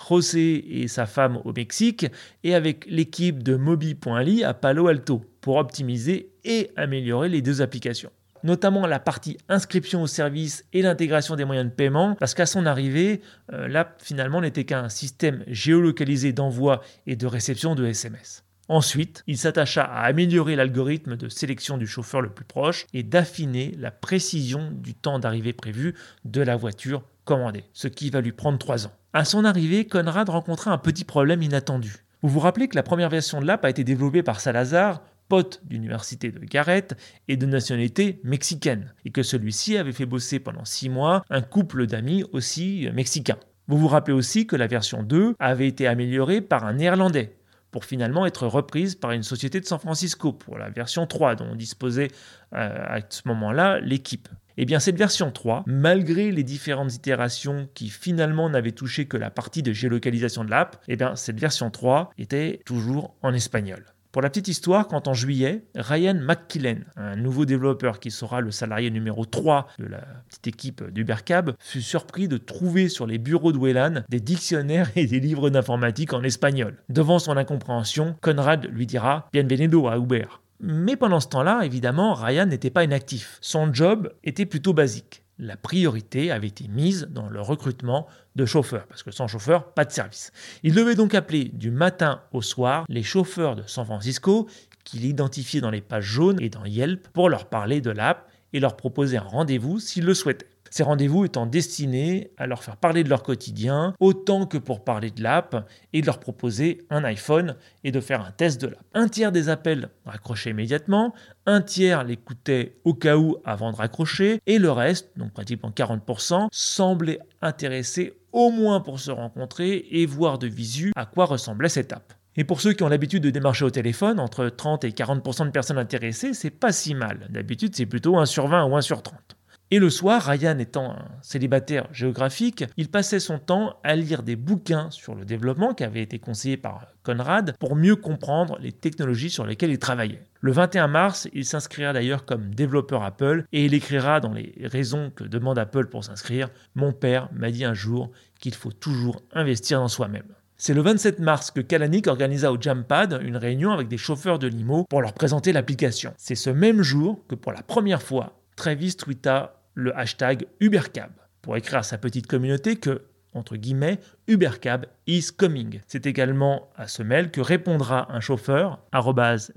[SPEAKER 7] José et sa femme au Mexique et avec l'équipe de Mobi.ly à Palo Alto pour optimiser et améliorer les deux applications notamment la partie inscription au service et l'intégration des moyens de paiement, parce qu'à son arrivée, euh, l'app finalement n'était qu'un système géolocalisé d'envoi et de réception de SMS. Ensuite, il s'attacha à améliorer l'algorithme de sélection du chauffeur le plus proche et d'affiner la précision du temps d'arrivée prévu de la voiture commandée, ce qui va lui prendre trois ans. À son arrivée, Conrad rencontra un petit problème inattendu. Vous vous rappelez que la première version de l'app a été développée par Salazar, pote d'université de Garrett et de nationalité mexicaine, et que celui-ci avait fait bosser pendant six mois un couple d'amis aussi mexicains. Vous vous rappelez aussi que la version 2 avait été améliorée par un néerlandais, pour finalement être reprise par une société de San Francisco pour la version 3 dont disposait euh, à ce moment-là l'équipe. Et eh bien cette version 3, malgré les différentes itérations qui finalement n'avaient touché que la partie de géolocalisation de l'app, et eh bien cette version 3 était toujours en espagnol. Pour la petite histoire, quand en juillet, Ryan McKillen, un nouveau développeur qui sera le salarié numéro 3 de la petite équipe d'Ubercab, fut surpris de trouver sur les bureaux de Whelan des dictionnaires et des livres d'informatique en espagnol. Devant son incompréhension, Conrad lui dira Bienvenido a Uber. Mais pendant ce temps-là, évidemment, Ryan n'était pas inactif. Son job était plutôt basique. La priorité avait été mise dans le recrutement de chauffeurs, parce que sans chauffeur, pas de service. Il devait donc appeler du matin au soir les chauffeurs de San Francisco qu'il identifiait dans les pages jaunes et dans Yelp pour leur parler de l'app et leur proposer un rendez-vous s'ils le souhaitaient. Ces rendez-vous étant destinés à leur faire parler de leur quotidien, autant que pour parler de l'app, et de leur proposer un iPhone et de faire un test de l'app. Un tiers des appels raccrochaient immédiatement, un tiers l'écoutaient au cas où avant de raccrocher, et le reste, donc pratiquement 40%, semblait intéressé au moins pour se rencontrer et voir de visu à quoi ressemblait cette app. Et pour ceux qui ont l'habitude de démarcher au téléphone, entre 30 et 40% de personnes intéressées, c'est pas si mal. D'habitude, c'est plutôt 1 sur 20 ou 1 sur 30. Et le soir, Ryan étant un célibataire géographique, il passait son temps à lire des bouquins sur le développement qui avaient été conseillés par Conrad pour mieux comprendre les technologies sur lesquelles il travaillait. Le 21 mars, il s'inscrira d'ailleurs comme développeur Apple et il écrira dans les raisons que demande Apple pour s'inscrire Mon père m'a dit un jour qu'il faut toujours investir dans soi-même. C'est le 27 mars que Kalanick organisa au Jampad une réunion avec des chauffeurs de limo pour leur présenter l'application. C'est ce même jour que pour la première fois, Travis tweeta le hashtag Ubercab pour écrire à sa petite communauté que, entre guillemets, Ubercab is coming. C'est également à ce mail que répondra un chauffeur,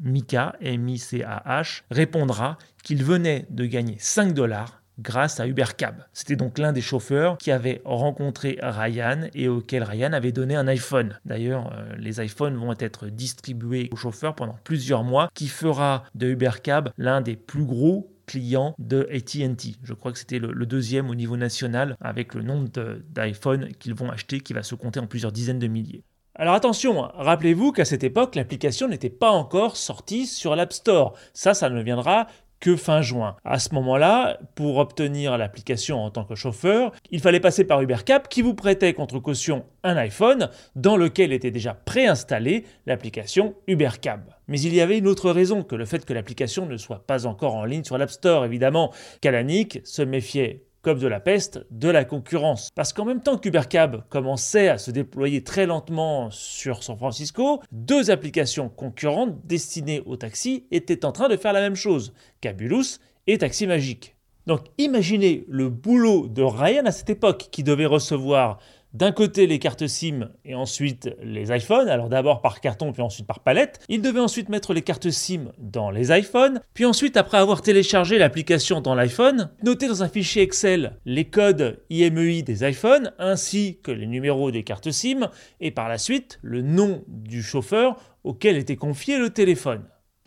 [SPEAKER 7] Mika, M-I-C-A-H, répondra qu'il venait de gagner 5 dollars grâce à Ubercab. C'était donc l'un des chauffeurs qui avait rencontré Ryan et auquel Ryan avait donné un iPhone. D'ailleurs, euh, les iPhones vont être distribués aux chauffeurs pendant plusieurs mois, qui fera de Ubercab l'un des plus gros clients de ATT. Je crois que c'était le, deuxième au niveau national avec le nombre d'iPhone qu'ils vont acheter qui va se compter en plusieurs dizaines de milliers. Alors attention, hein, rappelez-vous qu'à cette époque, l'application n'était pas encore sortie sur l'App Store. Ça, ça ne viendra que fin juin. À ce moment-là, pour obtenir l'application en tant que chauffeur, il fallait passer par UberCap qui vous prêtait contre caution un iPhone dans lequel était déjà préinstallée l'application UberCab. Mais il y avait une autre raison que le fait que l'application ne soit pas encore en ligne sur l'App Store, évidemment. Kalanick se méfiait comme de la peste, de la concurrence. Parce qu'en même temps qu'Ubercab commençait à se déployer très lentement sur San Francisco, deux applications concurrentes destinées aux taxis étaient en train de faire la même chose, Cabulus et Taxi Magique. Donc imaginez le boulot de Ryan à cette époque qui devait recevoir d'un côté les cartes SIM et ensuite les iPhones, alors d'abord par carton puis ensuite par palette. Il devait ensuite mettre les cartes SIM dans les iPhones, puis ensuite après avoir téléchargé l'application dans l'iPhone, noter dans un fichier Excel les codes IMEI des iPhones ainsi que les numéros des cartes SIM et par la suite le nom du chauffeur auquel était confié le téléphone.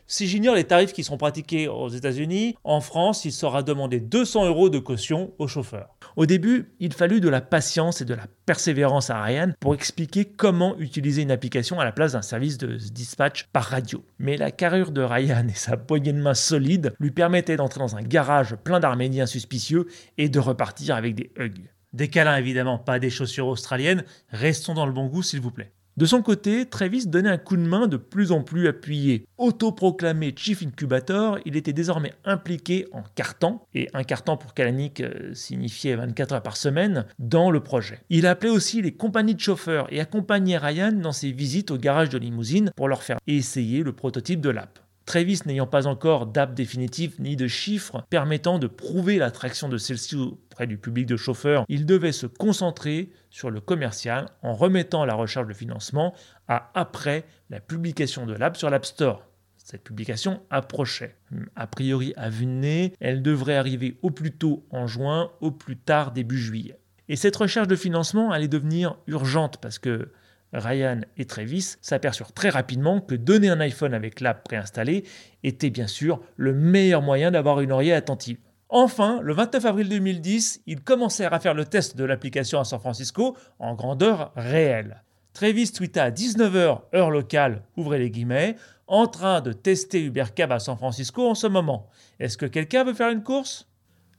[SPEAKER 7] Si j'ignore les tarifs qui sont pratiqués aux États-Unis, en France, il sera demandé 200 euros de caution au chauffeur. Au début, il fallut de la patience et de la persévérance à Ryan pour expliquer comment utiliser une application à la place d'un service de dispatch par radio. Mais la carrure de Ryan et sa poignée de main solide lui permettaient d'entrer dans un garage plein d'Arméniens suspicieux et de repartir avec des hugs. Des câlins évidemment, pas des chaussures australiennes, restons dans le bon goût s'il vous plaît. De son côté, Travis donnait un coup de main de plus en plus appuyé. Autoproclamé Chief Incubator, il était désormais impliqué en cartant, et un cartant pour Kalanick euh, signifiait 24 heures par semaine, dans le projet. Il appelait aussi les compagnies de chauffeurs et accompagnait Ryan dans ses visites au garage de limousine pour leur faire essayer le prototype de l'app. Travis n'ayant pas encore d'app définitive ni de chiffres permettant de prouver l'attraction de celle-ci auprès du public de chauffeurs, il devait se concentrer sur le commercial en remettant la recherche de financement à après la publication de l'app sur l'App Store. Cette publication approchait. A priori à vue de nez, elle devrait arriver au plus tôt en juin, au plus tard début juillet. Et cette recherche de financement allait devenir urgente parce que Ryan et Travis s'aperçurent très rapidement que donner un iPhone avec l'app préinstallée était bien sûr le meilleur moyen d'avoir une oreille attentive. Enfin, le 29 avril 2010, ils commencèrent à faire le test de l'application à San Francisco en grandeur réelle. Travis tweeta à 19h heure locale, ouvrez les guillemets, en train de tester UberCab à San Francisco en ce moment. Est-ce que quelqu'un veut faire une course?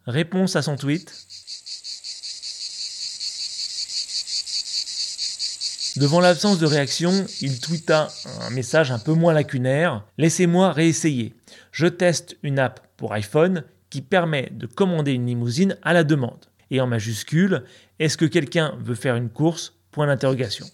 [SPEAKER 7] Réponse à son tweet Devant l'absence de réaction, il tweeta un message un peu moins lacunaire. Laissez-moi réessayer. Je teste une app pour iPhone qui permet de commander une limousine à la demande. Et en majuscule, est-ce que quelqu'un veut faire une course? Point d'interrogation.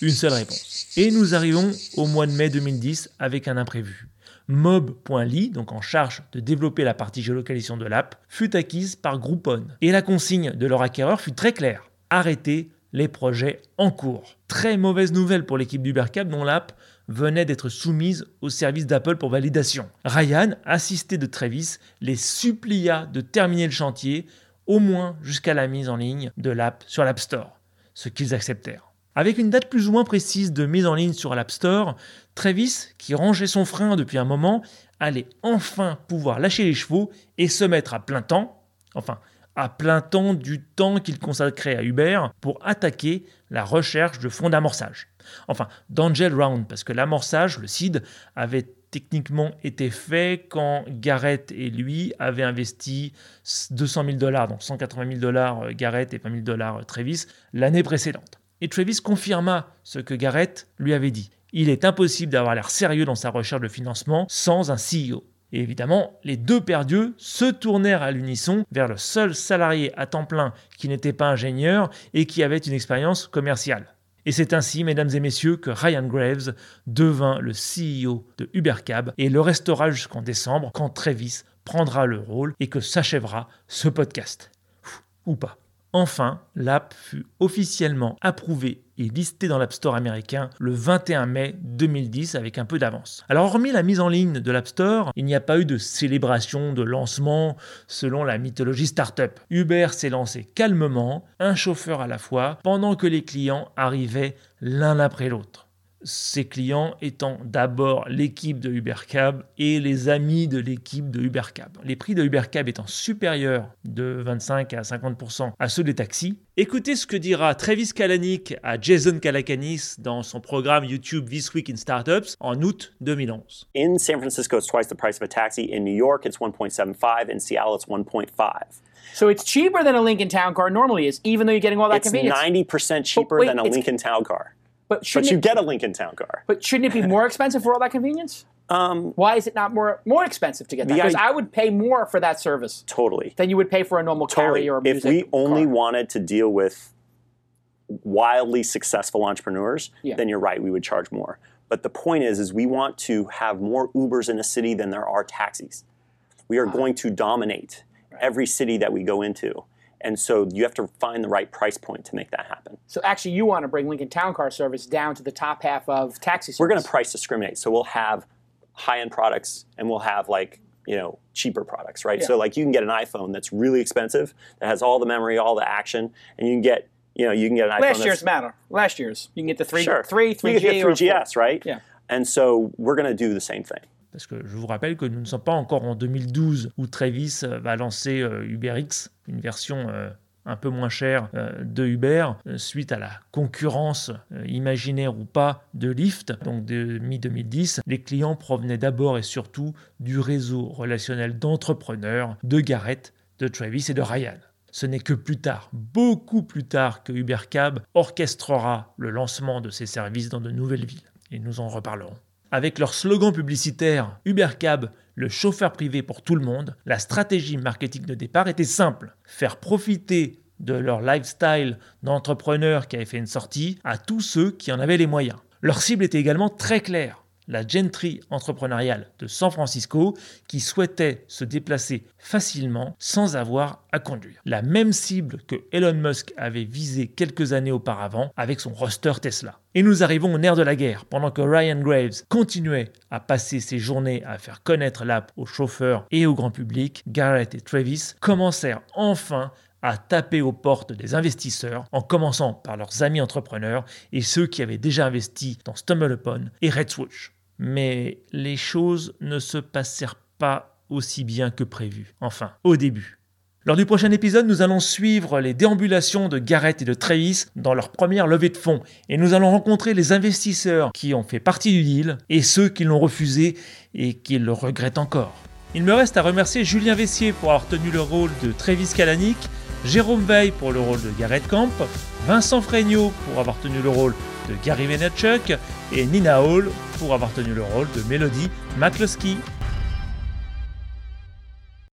[SPEAKER 7] Une seule réponse. Et nous arrivons au mois de mai 2010 avec un imprévu. Mob.ly, donc en charge de développer la partie géolocalisation de l'app, fut acquise par Groupon. Et la consigne de leur acquéreur fut très claire. Arrêtez les projets en cours. Très mauvaise nouvelle pour l'équipe d'Ubercab dont l'app venait d'être soumise au service d'Apple pour validation. Ryan, assisté de Travis, les supplia de terminer le chantier, au moins jusqu'à la mise en ligne de l'app sur l'App Store, ce qu'ils acceptèrent. Avec une date plus ou moins précise de mise en ligne sur l'App Store, Travis, qui rangeait son frein depuis un moment, allait enfin pouvoir lâcher les chevaux et se mettre à plein temps, enfin à plein temps du temps qu'il consacrait à Uber pour attaquer la recherche de fonds d'amorçage. Enfin, d'Angel Round, parce que l'amorçage, le seed, avait techniquement été fait quand Garrett et lui avaient investi 200 000 dollars, donc 180 000 dollars euh, Garrett et 20 000 dollars euh, Travis, l'année précédente. Et Travis confirma ce que Garrett lui avait dit. Il est impossible d'avoir l'air sérieux dans sa recherche de financement sans un CEO. Et évidemment, les deux perdus se tournèrent à l'unisson vers le seul salarié à temps plein qui n'était pas ingénieur et qui avait une expérience commerciale. Et c'est ainsi, mesdames et messieurs, que Ryan Graves devint le CEO de UberCab et le restera jusqu'en décembre quand Travis prendra le rôle et que s'achèvera ce podcast. Ou pas. Enfin, l'app fut officiellement approuvée et listée dans l'App Store américain le 21 mai 2010 avec un peu d'avance. Alors hormis la mise en ligne de l'App Store, il n'y a pas eu de célébration de lancement selon la mythologie startup. Uber s'est lancé calmement, un chauffeur à la fois, pendant que les clients arrivaient l'un après l'autre ses clients étant d'abord l'équipe de UberCab et les amis de l'équipe de UberCab. Les prix de UberCab étant supérieurs de 25 à 50% à ceux des taxis. Écoutez ce que dira Travis Kalanick à Jason Calacanis dans son programme YouTube This Week in Startups en août 2011.
[SPEAKER 11] In San Francisco, it's twice the price of a taxi. In New York, it's 1.75. In Seattle, it's 1.5.
[SPEAKER 15] So it's cheaper than a Lincoln Town Car normally is, even though you're getting all that
[SPEAKER 11] It's
[SPEAKER 15] convenience.
[SPEAKER 11] 90% cheaper
[SPEAKER 15] wait,
[SPEAKER 11] than a
[SPEAKER 15] it's-
[SPEAKER 11] Lincoln Town Car.
[SPEAKER 15] But
[SPEAKER 11] But you
[SPEAKER 15] it-
[SPEAKER 11] get a Lincoln Town Car.
[SPEAKER 15] But shouldn't it be more expensive for all that convenience?
[SPEAKER 11] Um,
[SPEAKER 15] Why is it not more more expensive to get that? Because
[SPEAKER 11] i-
[SPEAKER 15] would pay more for that service
[SPEAKER 11] Totally.
[SPEAKER 15] than you would pay for a normal
[SPEAKER 11] Totally.
[SPEAKER 15] carry or a
[SPEAKER 11] If we only
[SPEAKER 15] car.
[SPEAKER 11] wanted to deal with wildly successful entrepreneurs,
[SPEAKER 15] Yeah.
[SPEAKER 11] then you're right, we would charge more. But the point is, is we want to have more Ubers in a city than there are taxis. We are going to dominate every city that we go into. And so you have to find the right price point to make that happen.
[SPEAKER 15] So actually, you want to bring Lincoln Town Car service down to the top half of taxi service.
[SPEAKER 11] We're going to price discriminate. So we'll have high-end products and we'll have like, you know, cheaper products, right?
[SPEAKER 15] Yeah.
[SPEAKER 11] So like you can get an iPhone that's really expensive that has all the memory, all the action, and you can get, you know, you can get an iPhone
[SPEAKER 15] Last year's matter. Last year's. You can get the three,
[SPEAKER 11] Sure.
[SPEAKER 15] three, three
[SPEAKER 11] can
[SPEAKER 15] G
[SPEAKER 11] get
[SPEAKER 15] or
[SPEAKER 11] 3GS, right?
[SPEAKER 15] Yeah.
[SPEAKER 11] And so we're going to do the same thing.
[SPEAKER 7] Parce que je vous rappelle que nous ne sommes pas encore en 2012 où Travis euh, va lancer euh, UberX, une version euh, un peu moins chère de Uber, suite à la concurrence imaginaire ou pas de Lyft. Donc de mi-2010, les clients provenaient d'abord et surtout du réseau relationnel d'entrepreneurs de Garrett, de Travis et de Ryan. Ce n'est que plus tard, beaucoup plus tard, que UberCab orchestrera le lancement de ses services dans de nouvelles villes. Et nous en reparlerons. Avec leur slogan publicitaire UberCab, le chauffeur privé pour tout le monde, la stratégie marketing de départ était simple faire profiter de leur lifestyle d'entrepreneurs qui avaient fait une sortie à tous ceux qui en avaient les moyens. Leur cible était également très claire la gentry entrepreneuriale de San Francisco qui souhaitait se déplacer facilement sans avoir à conduire. La même cible que Elon Musk avait visée quelques années auparavant avec son roster Tesla. Et nous arrivons au nerf de la guerre. Pendant que Ryan Graves continuait à passer ses journées à faire connaître l'app aux chauffeurs et au grand public, Garrett et Travis commencèrent enfin à taper aux portes des investisseurs, en commençant par leurs amis entrepreneurs et ceux qui avaient déjà investi dans StumbleUpon et Red Swoosh. Mais les choses ne se passèrent pas aussi bien que prévu. Enfin, au début. Lors du prochain épisode, nous allons suivre les déambulations de Garrett et de Travis dans leur première levée de fonds et nous allons rencontrer les investisseurs qui ont fait partie du deal et ceux qui l'ont refusé et qui le regrettent encore. Il me reste à remercier Julien Vessier pour avoir tenu le rôle de Travis Kalanick, Jérôme Veil pour le rôle de Garrett Camp, Vincent Fregnault pour avoir tenu le rôle Gary Vaynerchuk et Nina Hall pour avoir tenu le rôle de Melody McCluskey.